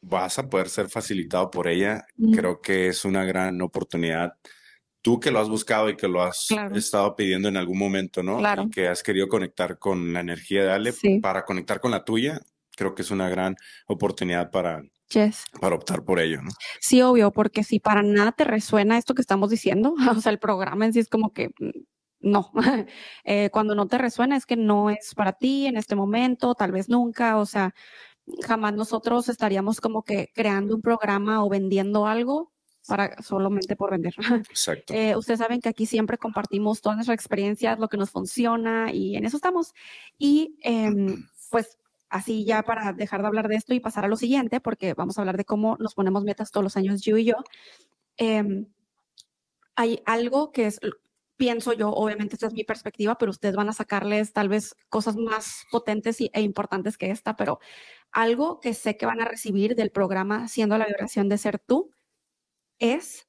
vas a poder ser facilitado por ella, creo que es una gran oportunidad tú que lo has buscado y que lo has estado pidiendo en algún momento, ¿no? Claro. Y que has querido conectar con la energía de Ale para conectar con la tuya, creo que es una gran oportunidad para, para optar por ello, ¿no? Sí, obvio, porque si para nada te resuena esto que estamos diciendo, [LAUGHS] o sea, el programa en sí es como que mm, no. [LAUGHS] Eh, cuando no te resuena es que no es para ti en este momento, tal vez nunca, o sea, jamás nosotros estaríamos como que creando un programa o vendiendo algo para solamente por vender. [LAUGHS] Exacto. Eh, ustedes saben que aquí siempre compartimos todas nuestras experiencias, lo que nos funciona y en eso estamos. Y em, pues así ya para dejar de hablar de esto y pasar a lo siguiente, porque vamos a hablar de cómo nos ponemos metas todos los años, yo y yo. Em, hay algo que es pienso yo, obviamente esta es mi perspectiva, pero ustedes van a sacarles tal vez cosas más potentes e importantes que esta, pero algo que sé que van a recibir del programa Siendo la vibración de ser tú es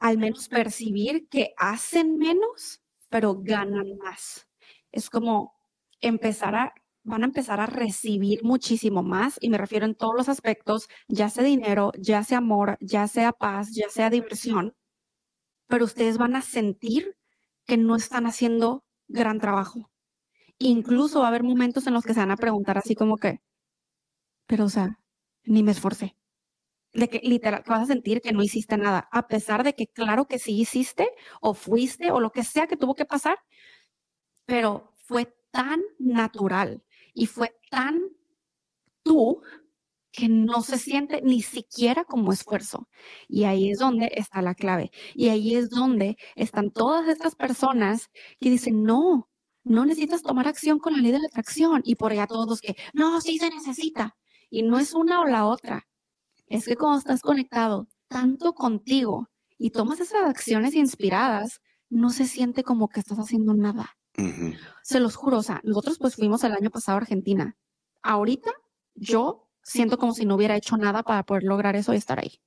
al menos percibir que hacen menos, pero ganan más. Es como empezar a, van a empezar a recibir muchísimo más, y me refiero en todos los aspectos, ya sea dinero, ya sea amor, ya sea paz, ya sea diversión, pero ustedes van a sentir que no están haciendo gran trabajo. Incluso va a haber momentos en los que se van a preguntar así como que, pero o sea, ni me esforcé. De que literal, vas a sentir que no hiciste nada, a pesar de que claro que sí hiciste o fuiste o lo que sea que tuvo que pasar, pero fue tan natural y fue tan tú que no se siente ni siquiera como esfuerzo. Y ahí es donde está la clave. Y ahí es donde están todas estas personas que dicen, no, no necesitas tomar acción con la ley de la atracción. Y por allá todos que, no, sí se necesita. Y no es una o la otra. Es que cuando estás conectado tanto contigo y tomas esas acciones inspiradas, no se siente como que estás haciendo nada. Se los juro, o sea, nosotros pues fuimos el año pasado a Argentina. Ahorita yo siento como si no hubiera hecho nada para poder lograr eso y estar ahí.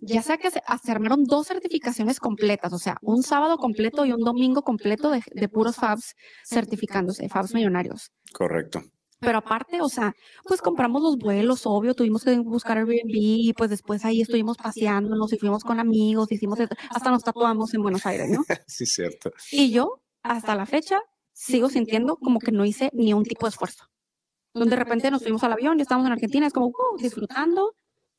Ya sea que se, armaron dos certificaciones completas, o sea, un sábado completo y un domingo completo de, de puros FABs certificándose, FABs millonarios. Correcto. Pero aparte, o sea, pues compramos los vuelos, obvio, tuvimos que buscar Airbnb y pues después ahí estuvimos paseándonos y fuimos con amigos, hicimos, hasta nos tatuamos en Buenos Aires, ¿no? [LAUGHS] sí, cierto. Y yo, hasta la fecha, sigo sintiendo como que no hice ni un tipo de esfuerzo donde de repente nos fuimos al avión y estamos en Argentina, es como uh, disfrutando.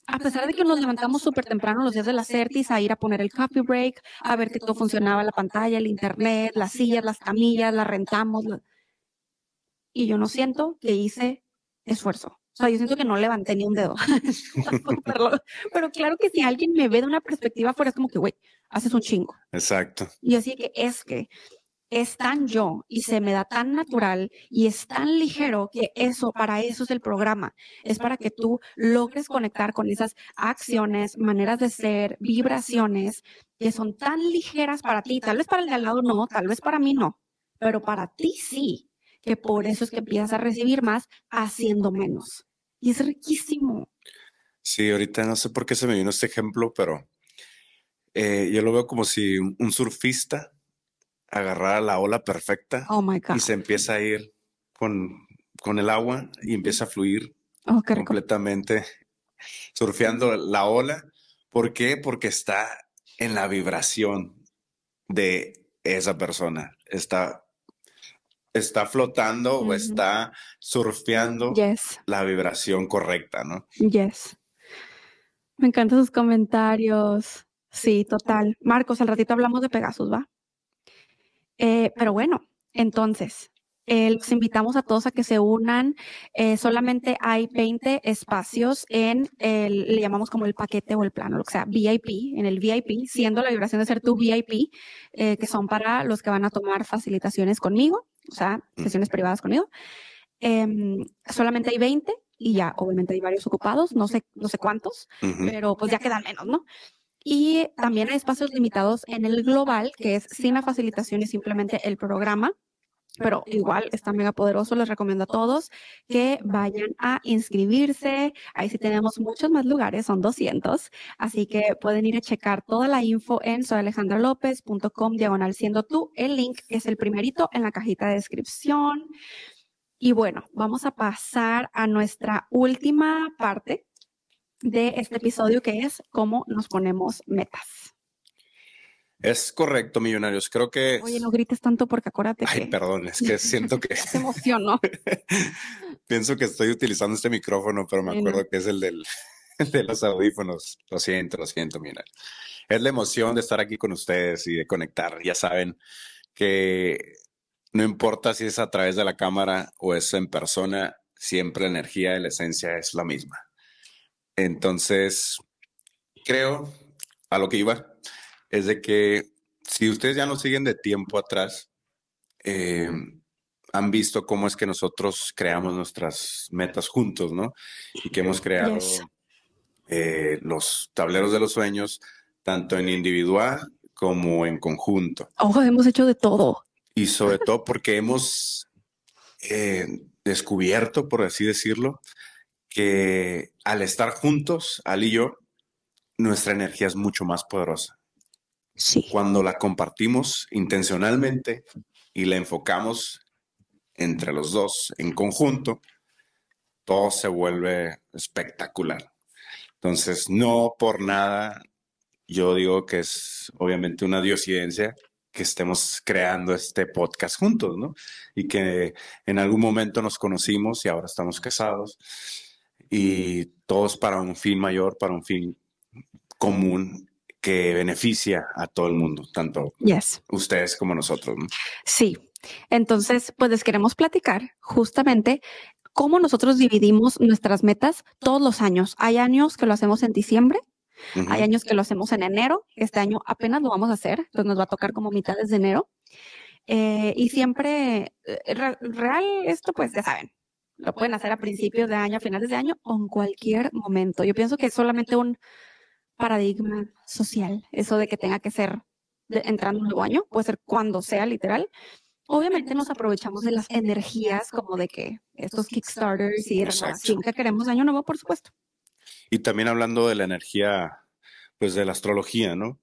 A pesar de que nos levantamos súper temprano los días de la Certis a ir a poner el coffee break, a ver que todo funcionaba, la pantalla, el internet, las sillas, las camillas, las rentamos. Y yo no siento que hice esfuerzo. O sea, yo siento que no levanté ni un dedo. [LAUGHS] Pero claro que si alguien me ve de una perspectiva fuera, es como que, güey, haces un chingo. Exacto. Y así que es que es tan yo y se me da tan natural y es tan ligero que eso, para eso es el programa. Es para que tú logres conectar con esas acciones, maneras de ser, vibraciones que son tan ligeras para ti. Tal vez para el de al lado no, tal vez para mí no, pero para ti sí. Que por eso es que empiezas a recibir más haciendo menos. Y es riquísimo. Sí, ahorita no sé por qué se me vino este ejemplo, pero eh, yo lo veo como si un surfista agarrar la ola perfecta oh y se empieza a ir con, con el agua y empieza a fluir oh, completamente surfeando la ola. ¿Por qué? Porque está en la vibración de esa persona. Está, está flotando o está surfeando la vibración correcta, ¿no? Yes. Me encantan sus comentarios. Sí, total. Marcos, al ratito hablamos de Pegasus, ¿va? Eh, pero bueno, entonces, eh, los invitamos a todos a que se unan. Eh, solamente hay 20 espacios en el, le llamamos como el paquete o el plano, lo que sea, VIP, en el VIP, siendo la vibración de ser tu VIP, que son para los que van a tomar facilitaciones conmigo, o sea, sesiones privadas conmigo. Em, solamente hay 20 y ya, obviamente hay varios ocupados, no sé, no sé cuántos, pero pues ya quedan menos, ¿no? Y también hay espacios limitados en el global, que es sin la facilitación y simplemente el programa. Pero igual está mega poderoso. Les recomiendo a todos que vayan a inscribirse. Ahí sí tenemos muchos más lugares, son 200. Así que pueden ir a checar toda la info en soyalejandralopez.com diagonal siendo tú. El link es el primerito en la cajita de descripción. Y bueno, vamos a pasar a nuestra última parte de este episodio que es cómo nos ponemos metas. Es correcto, millonarios. Creo que. Oye, no grites tanto porque acuérdate. Ay, perdón, es [LAUGHS] que siento que. se emocionó. [LAUGHS] Pienso que estoy utilizando este micrófono, pero me acuerdo que es el del, [LAUGHS] de los audífonos. Lo siento, lo siento, millonarios. Es la emoción de estar aquí con ustedes y de conectar. Ya saben que no importa si es a través de la cámara o es en persona, siempre la energía de la esencia es la misma. Entonces, creo, a lo que iba, es de que si ustedes ya nos siguen de tiempo atrás, eh, han visto cómo es que nosotros creamos nuestras metas juntos, ¿no? Y que hemos creado eh, los tableros de los sueños, tanto en individual como en conjunto. Oh, hemos hecho de todo. Y sobre todo porque hemos eh, descubierto, por así decirlo, que al estar juntos, Al y yo, nuestra energía es mucho más poderosa. Sí. Cuando la compartimos intencionalmente y la enfocamos entre los dos en conjunto, todo se vuelve espectacular. Entonces, no por nada, yo digo que es obviamente una diosidencia que estemos creando este podcast juntos, ¿no? Y que en algún momento nos conocimos y ahora estamos casados y todos para un fin mayor, para un fin común que beneficia a todo el mundo, tanto yes. ustedes como nosotros. ¿no? Sí. Entonces, pues les queremos platicar justamente cómo nosotros dividimos nuestras metas todos los años. Hay años que lo hacemos en diciembre, uh -huh. hay años que lo hacemos en enero. Este año apenas lo vamos a hacer, entonces nos va a tocar como mitades de enero. Eh, y siempre, re real, esto pues ya saben, lo pueden hacer a principios de año, a finales de año o en cualquier momento. Yo pienso que es solamente un paradigma social, eso de que tenga que ser de, entrando un nuevo año, puede ser cuando sea literal. Obviamente nos aprovechamos de las energías como de que estos Kickstarters y renovación que queremos año nuevo, por supuesto. Y también hablando de la energía, pues de la astrología, ¿no?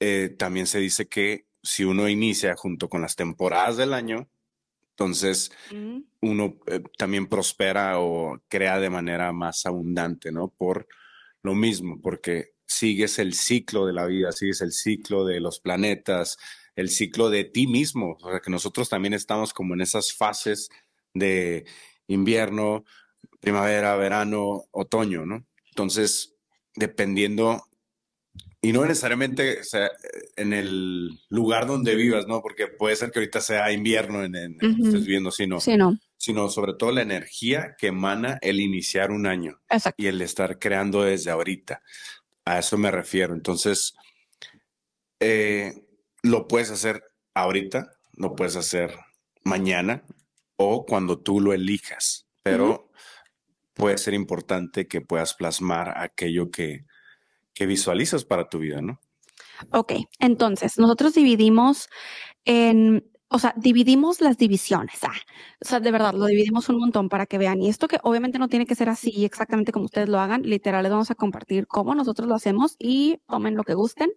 Eh, también se dice que si uno inicia junto con las temporadas del año, entonces mm. uno eh, también prospera o crea de manera más abundante, ¿no? Por lo mismo, porque sigues el ciclo de la vida, sigues el ciclo de los planetas, el ciclo de ti mismo. O sea, que nosotros también estamos como en esas fases de invierno, primavera, verano, otoño, ¿no? Entonces, dependiendo, y no necesariamente o sea, en el lugar donde vivas, ¿no? Porque puede ser que ahorita sea invierno en, en uh -huh. estés viendo, sino, sí, no. sino sobre todo la energía que emana el iniciar un año Exacto. y el estar creando desde ahorita. A eso me refiero. Entonces, eh, lo puedes hacer ahorita, lo puedes hacer mañana o cuando tú lo elijas, pero uh -huh. puede ser importante que puedas plasmar aquello que, que visualizas para tu vida, ¿no? Ok, entonces nosotros dividimos en, o sea, dividimos las divisiones. Ah, o sea, de verdad, lo dividimos un montón para que vean. Y esto que obviamente no tiene que ser así exactamente como ustedes lo hagan, literal, les vamos a compartir cómo nosotros lo hacemos y tomen lo que gusten.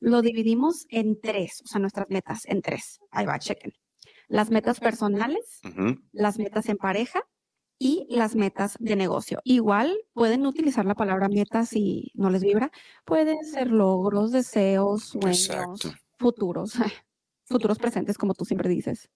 Lo dividimos en tres, o sea, nuestras metas en tres. Ahí va, chequen. Las metas personales, uh -huh. las metas en pareja y las metas de negocio. Igual pueden utilizar la palabra metas si no les vibra. Pueden ser logros, deseos, sueños, Exacto. futuros, [LAUGHS] futuros presentes, como tú siempre dices.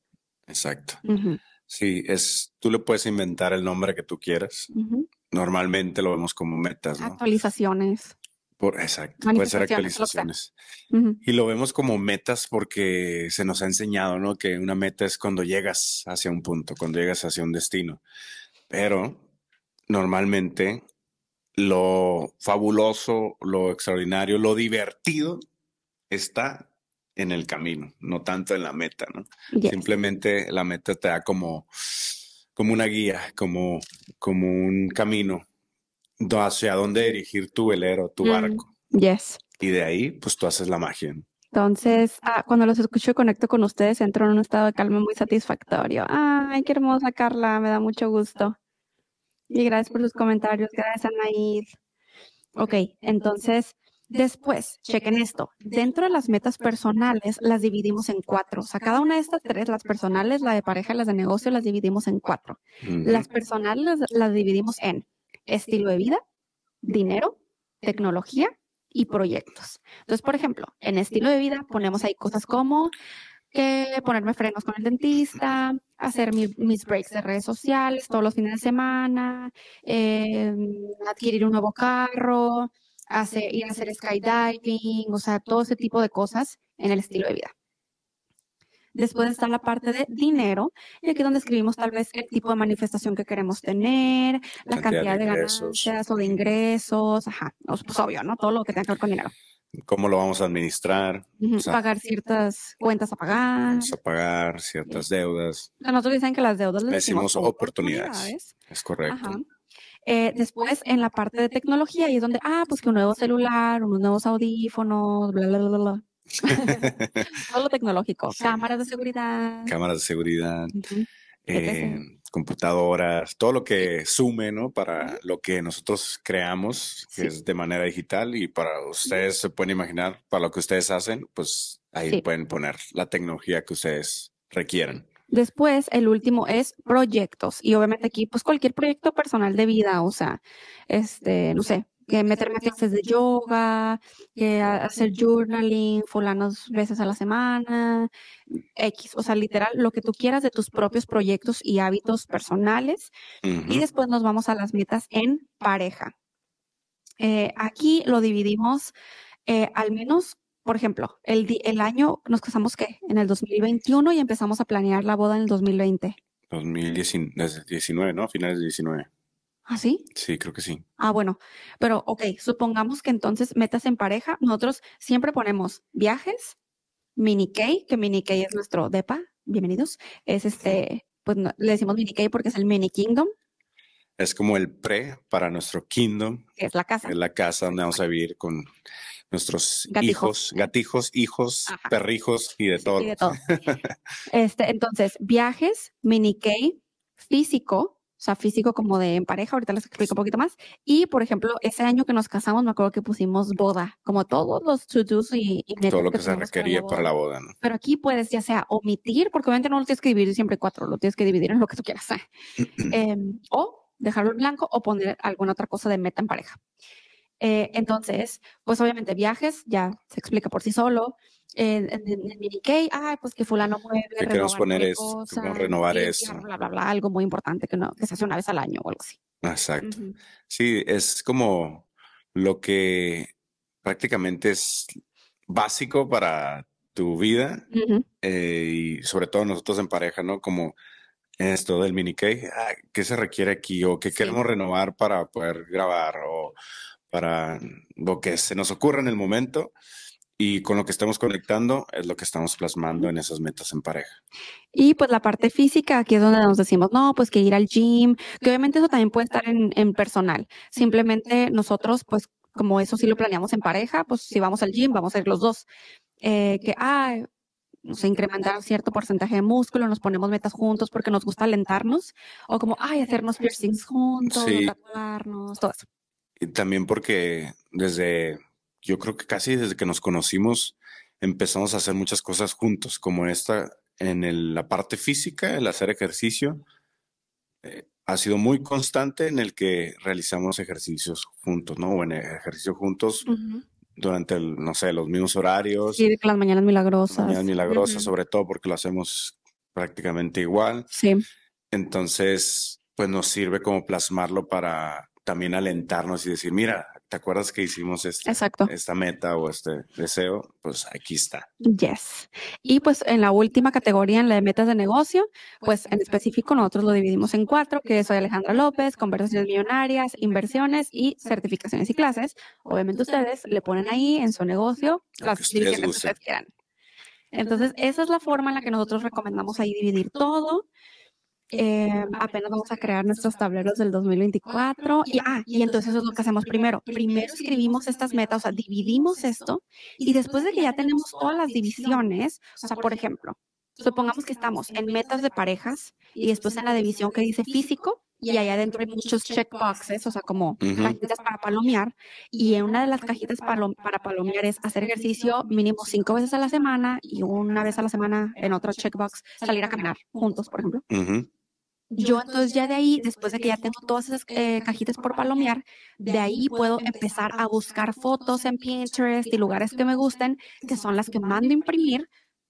Exacto. Uh -huh. Sí, es, tú le puedes inventar el nombre que tú quieras. Uh -huh. Normalmente lo vemos como metas, ¿no? Actualizaciones. Por, exacto, puede ser actualizaciones. Uh -huh. Y lo vemos como metas porque se nos ha enseñado, ¿no? Que una meta es cuando llegas hacia un punto, cuando llegas hacia un destino. Pero normalmente lo fabuloso, lo extraordinario, lo divertido está en el camino, no tanto en la meta, ¿no? Yes. Simplemente la meta te da como, como una guía, como, como un camino hacia dónde dirigir tu velero, tu barco. Mm, yes. Y de ahí, pues tú haces la magia. Entonces, ah, cuando los escucho y conecto con ustedes, entro en un estado de calma muy satisfactorio. Ay, qué hermosa Carla, me da mucho gusto. Y gracias por sus comentarios, gracias Anaid. Ok, entonces, después, chequen esto. Dentro de las metas personales, las dividimos en cuatro. O sea, cada una de estas tres, las personales, la de pareja y las de negocio, las dividimos en cuatro. Las personales las, las dividimos en estilo de vida, dinero, tecnología y proyectos. Entonces, por ejemplo, en estilo de vida ponemos ahí cosas como que ponerme frenos con el dentista, hacer mi, mis breaks de redes sociales todos los fines de semana, eh, adquirir un nuevo carro, hacer, ir a hacer skydiving, o sea, todo ese tipo de cosas en el estilo de vida. Después está la parte de dinero, y aquí es donde escribimos tal vez el tipo de manifestación que queremos tener, la cantidad, cantidad de, ganancias o de ingresos, ajá, pues obvio, ¿no? Todo lo que tenga que ver con dinero. ¿Cómo lo vamos a administrar? Uh -huh. o sea, pagar ciertas cuentas a pagar. A pagar ciertas deudas. Nosotros dicen que las deudas les decimos oportunidades. oportunidades. Es correcto. Ajá. Eh, después, en la parte de tecnología, y es donde, ah, pues que un nuevo celular, unos nuevos audífonos, bla, bla, bla, bla. [LAUGHS] Todo lo tecnológico, cámaras de seguridad. Cámaras de seguridad, eh, computadoras, todo lo que sume, ¿no? Para lo que nosotros creamos, que es de manera digital y para ustedes se pueden imaginar, para lo que ustedes hacen, pues ahí pueden poner la tecnología que ustedes requieran. Después, el último es proyectos. Y obviamente aquí, pues cualquier proyecto personal de vida, o sea, este, no sé, que meterme clases de yoga, que hacer journaling fulanos veces a la semana, X, o sea, literal, lo que tú quieras de tus propios proyectos y hábitos personales. Y después nos vamos a las metas en pareja. Eh, aquí lo dividimos eh, al menos por ejemplo, el, el año nos casamos qué? En el 2021 y empezamos a planear la boda en el 2020. 2019, ¿no? Finales de 19. ¿Ah, sí? Sí, creo que sí. Ah, bueno. Pero, ok, supongamos que entonces metas en pareja, nosotros siempre ponemos viajes, mini K, que mini K es nuestro DEPA, bienvenidos. Es este, pues le decimos mini K porque es el mini kingdom. Es como el pre para nuestro kingdom. Que es la casa. Es la casa donde vamos a vivir con nuestros hijos, gatijos, hijos, perrijos y de todo. Y de todo. [LAUGHS] este, entonces, viajes, mini K, físico, o sea, físico como de en pareja, ahorita les explico un poquito más. Y, por ejemplo, ese año que nos casamos, me acuerdo que pusimos boda, como todos los to-dos y, Todo lo que, se requería para la, boda, ¿no? Pero aquí puedes ya sea omitir, porque obviamente no lo tienes que dividir siempre cuatro, lo tienes que dividir en lo que tú quieras. [CLEARS THROAT] Em, o dejarlo en blanco o poner alguna otra cosa de meta en pareja. Eh, entonces, pues obviamente viajes, ya se explica por sí solo. En, en, mini ah, pues que fulano mueve, que queremos poner eso, renovar eso. Bla, bla, bla, algo muy importante que, no, que se hace una vez al año o algo así. Exacto. Sí, es como lo que prácticamente es básico para tu vida eh, y sobre todo nosotros en pareja, ¿no? Como esto del mini K, ah, ¿qué se requiere aquí? O qué queremos renovar para poder grabar o para lo que se nos ocurra en el momento y con lo que estamos conectando es lo que estamos plasmando en esas metas en pareja. Y pues la parte física, aquí es donde nos decimos, no, pues que ir al gym, que obviamente eso también puede estar en, en personal. Simplemente nosotros, pues como eso sí lo planeamos en pareja, pues si vamos al gym, vamos a ir los dos. Eh, que, ah, no sé, incrementar cierto porcentaje de músculo, nos ponemos metas juntos porque nos gusta alentarnos, o como, ay, hacernos piercings juntos, tatuarnos, todo eso. También porque desde, yo creo que casi desde que nos conocimos, empezamos a hacer muchas cosas juntos, como esta, en la parte física, el hacer ejercicio. Eh, ha sido muy constante en el que realizamos ejercicios juntos, ¿no? O en ejercicio juntos durante, el, no sé, los mismos horarios. Sí, las mañanas milagrosas. Las mañanas milagrosas, sobre todo porque lo hacemos prácticamente igual. Sí. Entonces, pues nos sirve como plasmarlo para también alentarnos y decir, mira, ¿te acuerdas que hicimos este, esta meta o este deseo? Pues aquí está. Yes. Y pues en la última categoría, en la de metas de negocio, pues en específico nosotros lo dividimos en cuatro, que soy Alejandra López, conversaciones millonarias, inversiones y certificaciones y clases. Obviamente ustedes le ponen ahí en su negocio las divisiones que ustedes quieran. Entonces, esa es la forma en la que nosotros recomendamos ahí dividir todo. Eh, apenas vamos a crear nuestros tableros del 2024 y, ah, y entonces eso es lo que hacemos primero. Primero escribimos estas metas, o sea, dividimos esto y después de que ya tenemos todas las divisiones, o sea, por ejemplo, supongamos que estamos en metas de parejas y después en la división que dice físico y allá adentro hay muchos checkboxes, o sea, como cajitas para palomear. Y en una de las cajitas para palomear es hacer ejercicio mínimo cinco veces a la semana y una vez a la semana en otro checkbox salir a caminar juntos, por ejemplo. Yo entonces ya de ahí, después de que ya tengo todas esas eh, cajitas por palomear, de ahí puedo empezar a buscar fotos en Pinterest y lugares que me gusten, que son las que mando a imprimir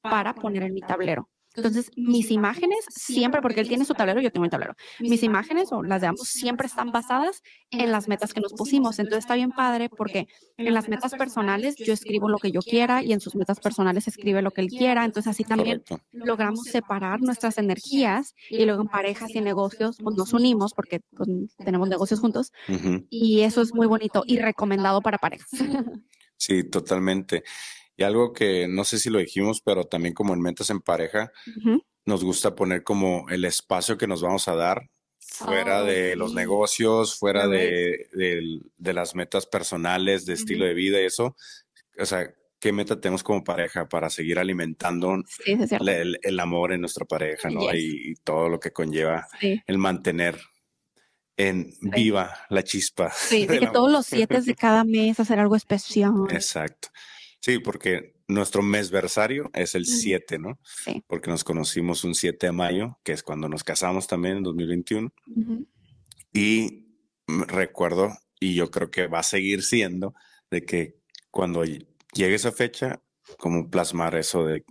para poner en mi tablero. Entonces, mis imágenes siempre, porque él tiene su tablero, yo tengo mi tablero, mis imágenes o las de ambos siempre están basadas en las metas que nos pusimos. Entonces, está bien padre porque en las metas personales yo escribo lo que yo quiera y en sus metas personales escribe lo que él quiera. Entonces, así también logramos separar nuestras energías y luego en parejas y en negocios pues, nos unimos porque pues, tenemos negocios juntos y eso es muy bonito y recomendado para parejas. [LAUGHS] [LAUGHS] Sí, totalmente. Y algo que no sé si lo dijimos, pero también como en metas en pareja, nos gusta poner como el espacio que nos vamos a dar fuera oh, de los negocios, fuera de, las metas personales, de estilo de vida y eso. O sea, qué meta tenemos como pareja para seguir alimentando el, amor en nuestra pareja, ¿no? Y, todo lo que conlleva el mantener en viva la chispa. Sí, [LAUGHS] de que todos los siete de cada mes hacer algo especial. Exacto. Sí, porque nuestro mesversario es el 7, ¿no? Sí. Porque nos conocimos un 7 de mayo, que es cuando nos casamos también en 2021. Y recuerdo, y yo creo que va a seguir siendo, de que cuando llegue esa fecha, como plasmar eso de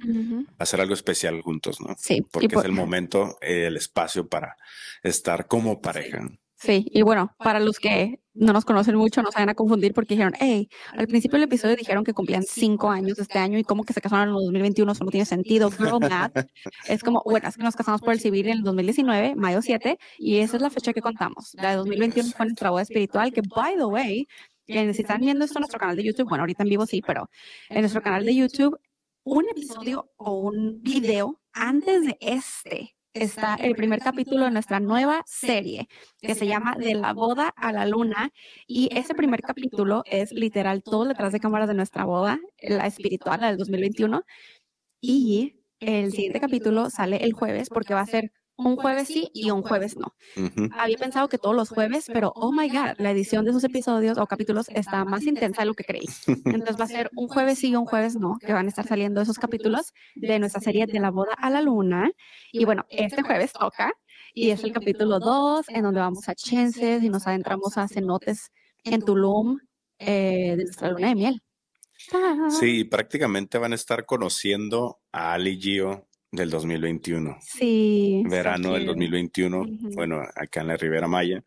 hacer algo especial juntos, ¿no? Sí. Porque es el momento, el espacio para estar como pareja. Sí, y bueno, para los que no nos conocen mucho, no se vayan a confundir porque dijeron, hey, al principio del episodio dijeron que cumplían cinco años este año y cómo que se casaron en el 2021, eso no tiene sentido, [LAUGHS] math. es como, bueno, es que nos casamos por el civil en el 2019, mayo 7, y esa es la fecha que contamos. La de 2021 fue nuestra boda espiritual, que, by the way, si están viendo esto en nuestro canal de YouTube, bueno, ahorita en vivo sí, pero en nuestro canal de YouTube, un episodio o un video antes de este está el primer capítulo de nuestra nueva serie que se llama De la boda a la luna y ese primer capítulo es literal todo detrás de cámaras de nuestra boda, la espiritual, la del 2021 y el siguiente capítulo sale el jueves porque va a ser un jueves sí y un jueves no. Había pensado que todos los jueves, pero oh my god, la edición de esos episodios o capítulos está más intensa de lo que creí. Entonces va a ser un jueves sí y un jueves no, que van a estar saliendo esos capítulos de nuestra serie de la boda a la luna. Y bueno, este jueves toca y es el capítulo 2 en donde vamos a Chenses y nos adentramos a cenotes en Tulum eh, de nuestra luna de miel. Sí, prácticamente van a estar conociendo a Ali Gio del 2021. Sí. Verano del 2021, bueno, acá en la Ribera Maya.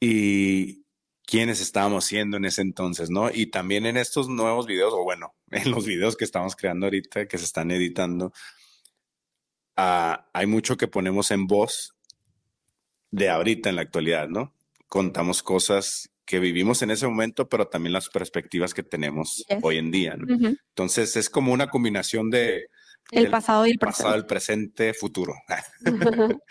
Y quiénes estábamos siendo en ese entonces, ¿no? Y también en estos nuevos videos, o bueno, [LAUGHS] en los videos que estamos creando ahorita, que se están editando, ah, hay mucho que ponemos en voz de ahorita en la actualidad, ¿no? Contamos cosas que vivimos en ese momento, pero también las perspectivas que tenemos hoy en día, ¿no? Entonces es como una combinación de, el, pasado y el presente. Pasado, el presente, futuro. [LAUGHS] Entonces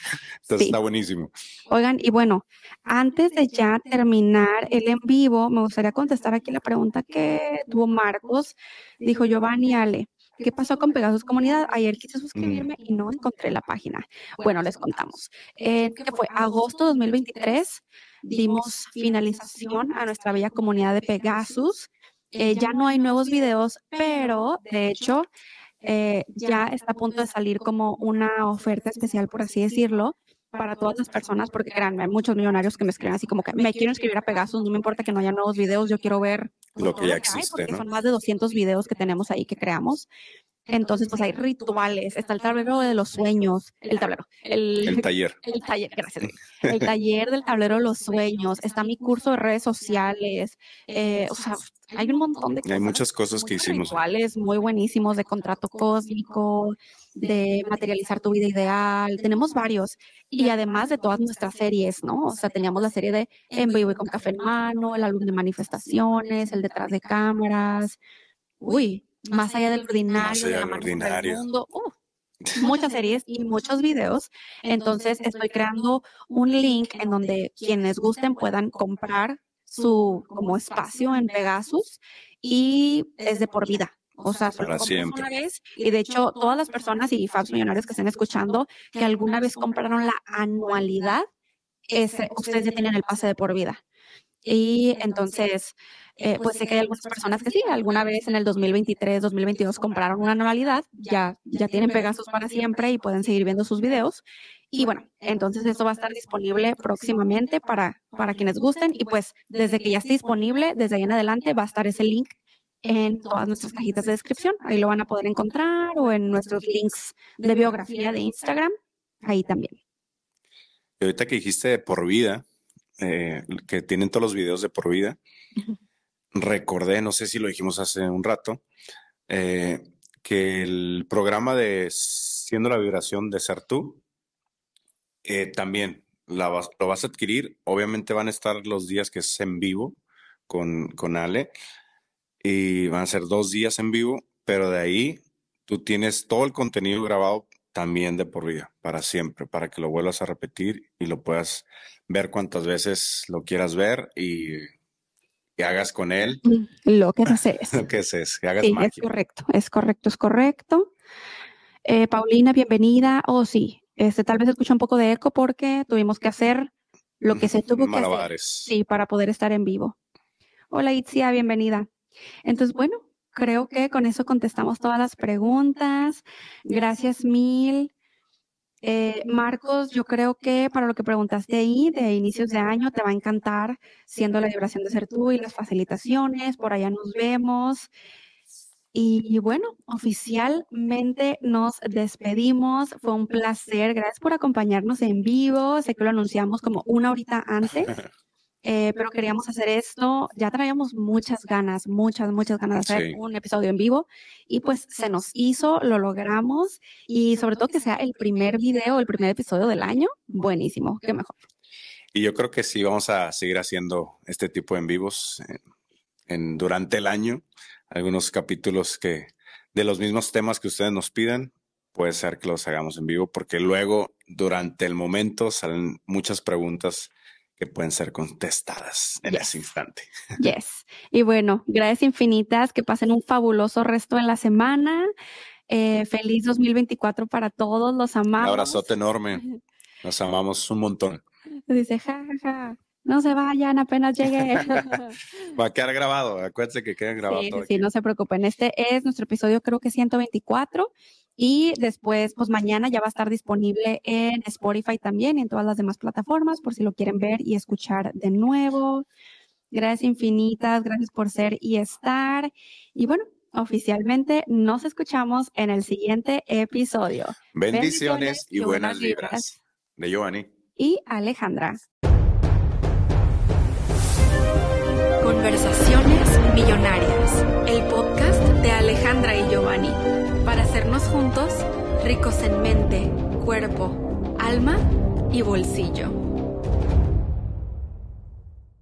está buenísimo. Oigan, y bueno, antes de ya terminar el en vivo, me gustaría contestar aquí la pregunta que tuvo Marcos. Dijo Giovanni Ale. ¿Qué pasó con Pegasus Comunidad? Ayer quise suscribirme y no encontré la página. Bueno, les contamos. Eh, ¿Qué fue? Agosto 2023 dimos finalización a nuestra bella comunidad de Pegasus. Eh, ya no hay nuevos videos, pero de hecho eh, ya está a punto de salir como una oferta especial, por así decirlo, para todas las personas, porque créanme, hay muchos millonarios que me escriben así como que me quiero inscribir a Pegasus, no me importa que no haya nuevos videos, yo quiero ver lo que ya existe, porque son más de 200 videos que tenemos ahí que creamos. Entonces, pues hay rituales, está el tablero de los sueños, el tablero, el, taller. [LAUGHS] El taller, gracias. El taller del tablero de los sueños, está mi curso de redes sociales, eh, o sea, hay un montón de cosas. Hay muchas cosas que hicimos. Rituales muy buenísimos de contrato cósmico, de materializar tu vida ideal, tenemos varios. Y además de todas nuestras series, ¿no? O sea, teníamos la serie de En vivo y con café en mano, el álbum de manifestaciones, el detrás de cámaras. Uy, más allá del ordinario, de ordinario. mundo. [LAUGHS] muchas series y muchos videos. Entonces estoy creando un link en donde quienes gusten puedan comprar su como espacio en Pegasus y es de por vida. O sea, para siempre. y de hecho, todas las personas y fans millonarios que estén escuchando que alguna vez compraron la anualidad, ese, ustedes ya tienen el pase de por vida. Y entonces, eh, pues sé que hay algunas personas que sí, alguna vez en el 2023, 2022 compraron una anualidad, ya, ya tienen Pegasus para siempre y pueden seguir viendo sus videos. Y bueno, entonces esto va a estar disponible próximamente para, para quienes gusten. Y pues desde que ya esté disponible, desde ahí en adelante va a estar ese link en todas nuestras cajitas de descripción. Ahí lo van a poder encontrar o en nuestros links de biografía de Instagram. Ahí también. Y ahorita que dijiste por vida, eh, que tienen todos los videos de por vida, recordé, no sé si lo dijimos hace un rato, eh, que el programa de Siendo la Vibración de Ser Tú, eh, también lo vas a adquirir. Obviamente van a estar los días que es en vivo con, con Ale y van a ser dos días en vivo, pero de ahí tú tienes todo el contenido grabado también de por vida, para siempre, para que lo vuelvas a repetir y lo puedas ver cuantas veces lo quieras ver y y hagas con él lo que desees. [LAUGHS] lo que desees, que hagas sí, magia. Es correcto, es correcto, es correcto. Eh, Paulina, bienvenida. Oh, sí, este, tal vez escucha un poco de eco porque tuvimos que hacer lo que se tuvo que hacer. Sí, para poder estar en vivo. Hola Itzia, bienvenida. Entonces, bueno, creo que con eso contestamos todas las preguntas. Gracias mil. Eh, Marcos, yo creo que para lo que preguntaste ahí de inicios de año te va a encantar siendo la vibración de ser tú y las facilitaciones. Por allá nos vemos. Y bueno, oficialmente nos despedimos. Fue un placer. Gracias por acompañarnos en vivo. Sé que lo anunciamos como una horita antes. [LAUGHS] Eh, pero queríamos hacer esto, ya traíamos muchas ganas, muchas, muchas ganas de hacer un episodio en vivo y pues se nos hizo, lo logramos y sobre todo que sea el primer video, el primer episodio del año, buenísimo, qué mejor. Y yo creo que sí vamos a seguir haciendo este tipo de en vivos en, durante el año, algunos capítulos que de los mismos temas que ustedes nos pidan, puede ser que los hagamos en vivo porque luego durante el momento salen muchas preguntas que pueden ser contestadas en ese instante. [LAUGHS] Yes. Y bueno, gracias infinitas, que pasen un fabuloso resto de la semana. Eh, feliz 2024 para todos, los amamos. Un abrazote enorme. [LAUGHS] Nos amamos un montón. Dice, ja, ja, ja. No se vayan, apenas llegué. [LAUGHS] Va a quedar grabado, acuérdense que queda grabado. Sí, sí, no se preocupen. Este es nuestro episodio, creo que 124. Y después, pues mañana ya va a estar disponible en Spotify también y en todas las demás plataformas por si lo quieren ver y escuchar de nuevo. Gracias infinitas, gracias por ser y estar. Y bueno, oficialmente nos escuchamos en el siguiente episodio. Bendiciones, y, buenas vibras. De Giovanni. Y Alejandra. Conversaciones Millonarias, el podcast de Alejandra y Giovanni para hacernos juntos ricos en mente, cuerpo, alma y bolsillo.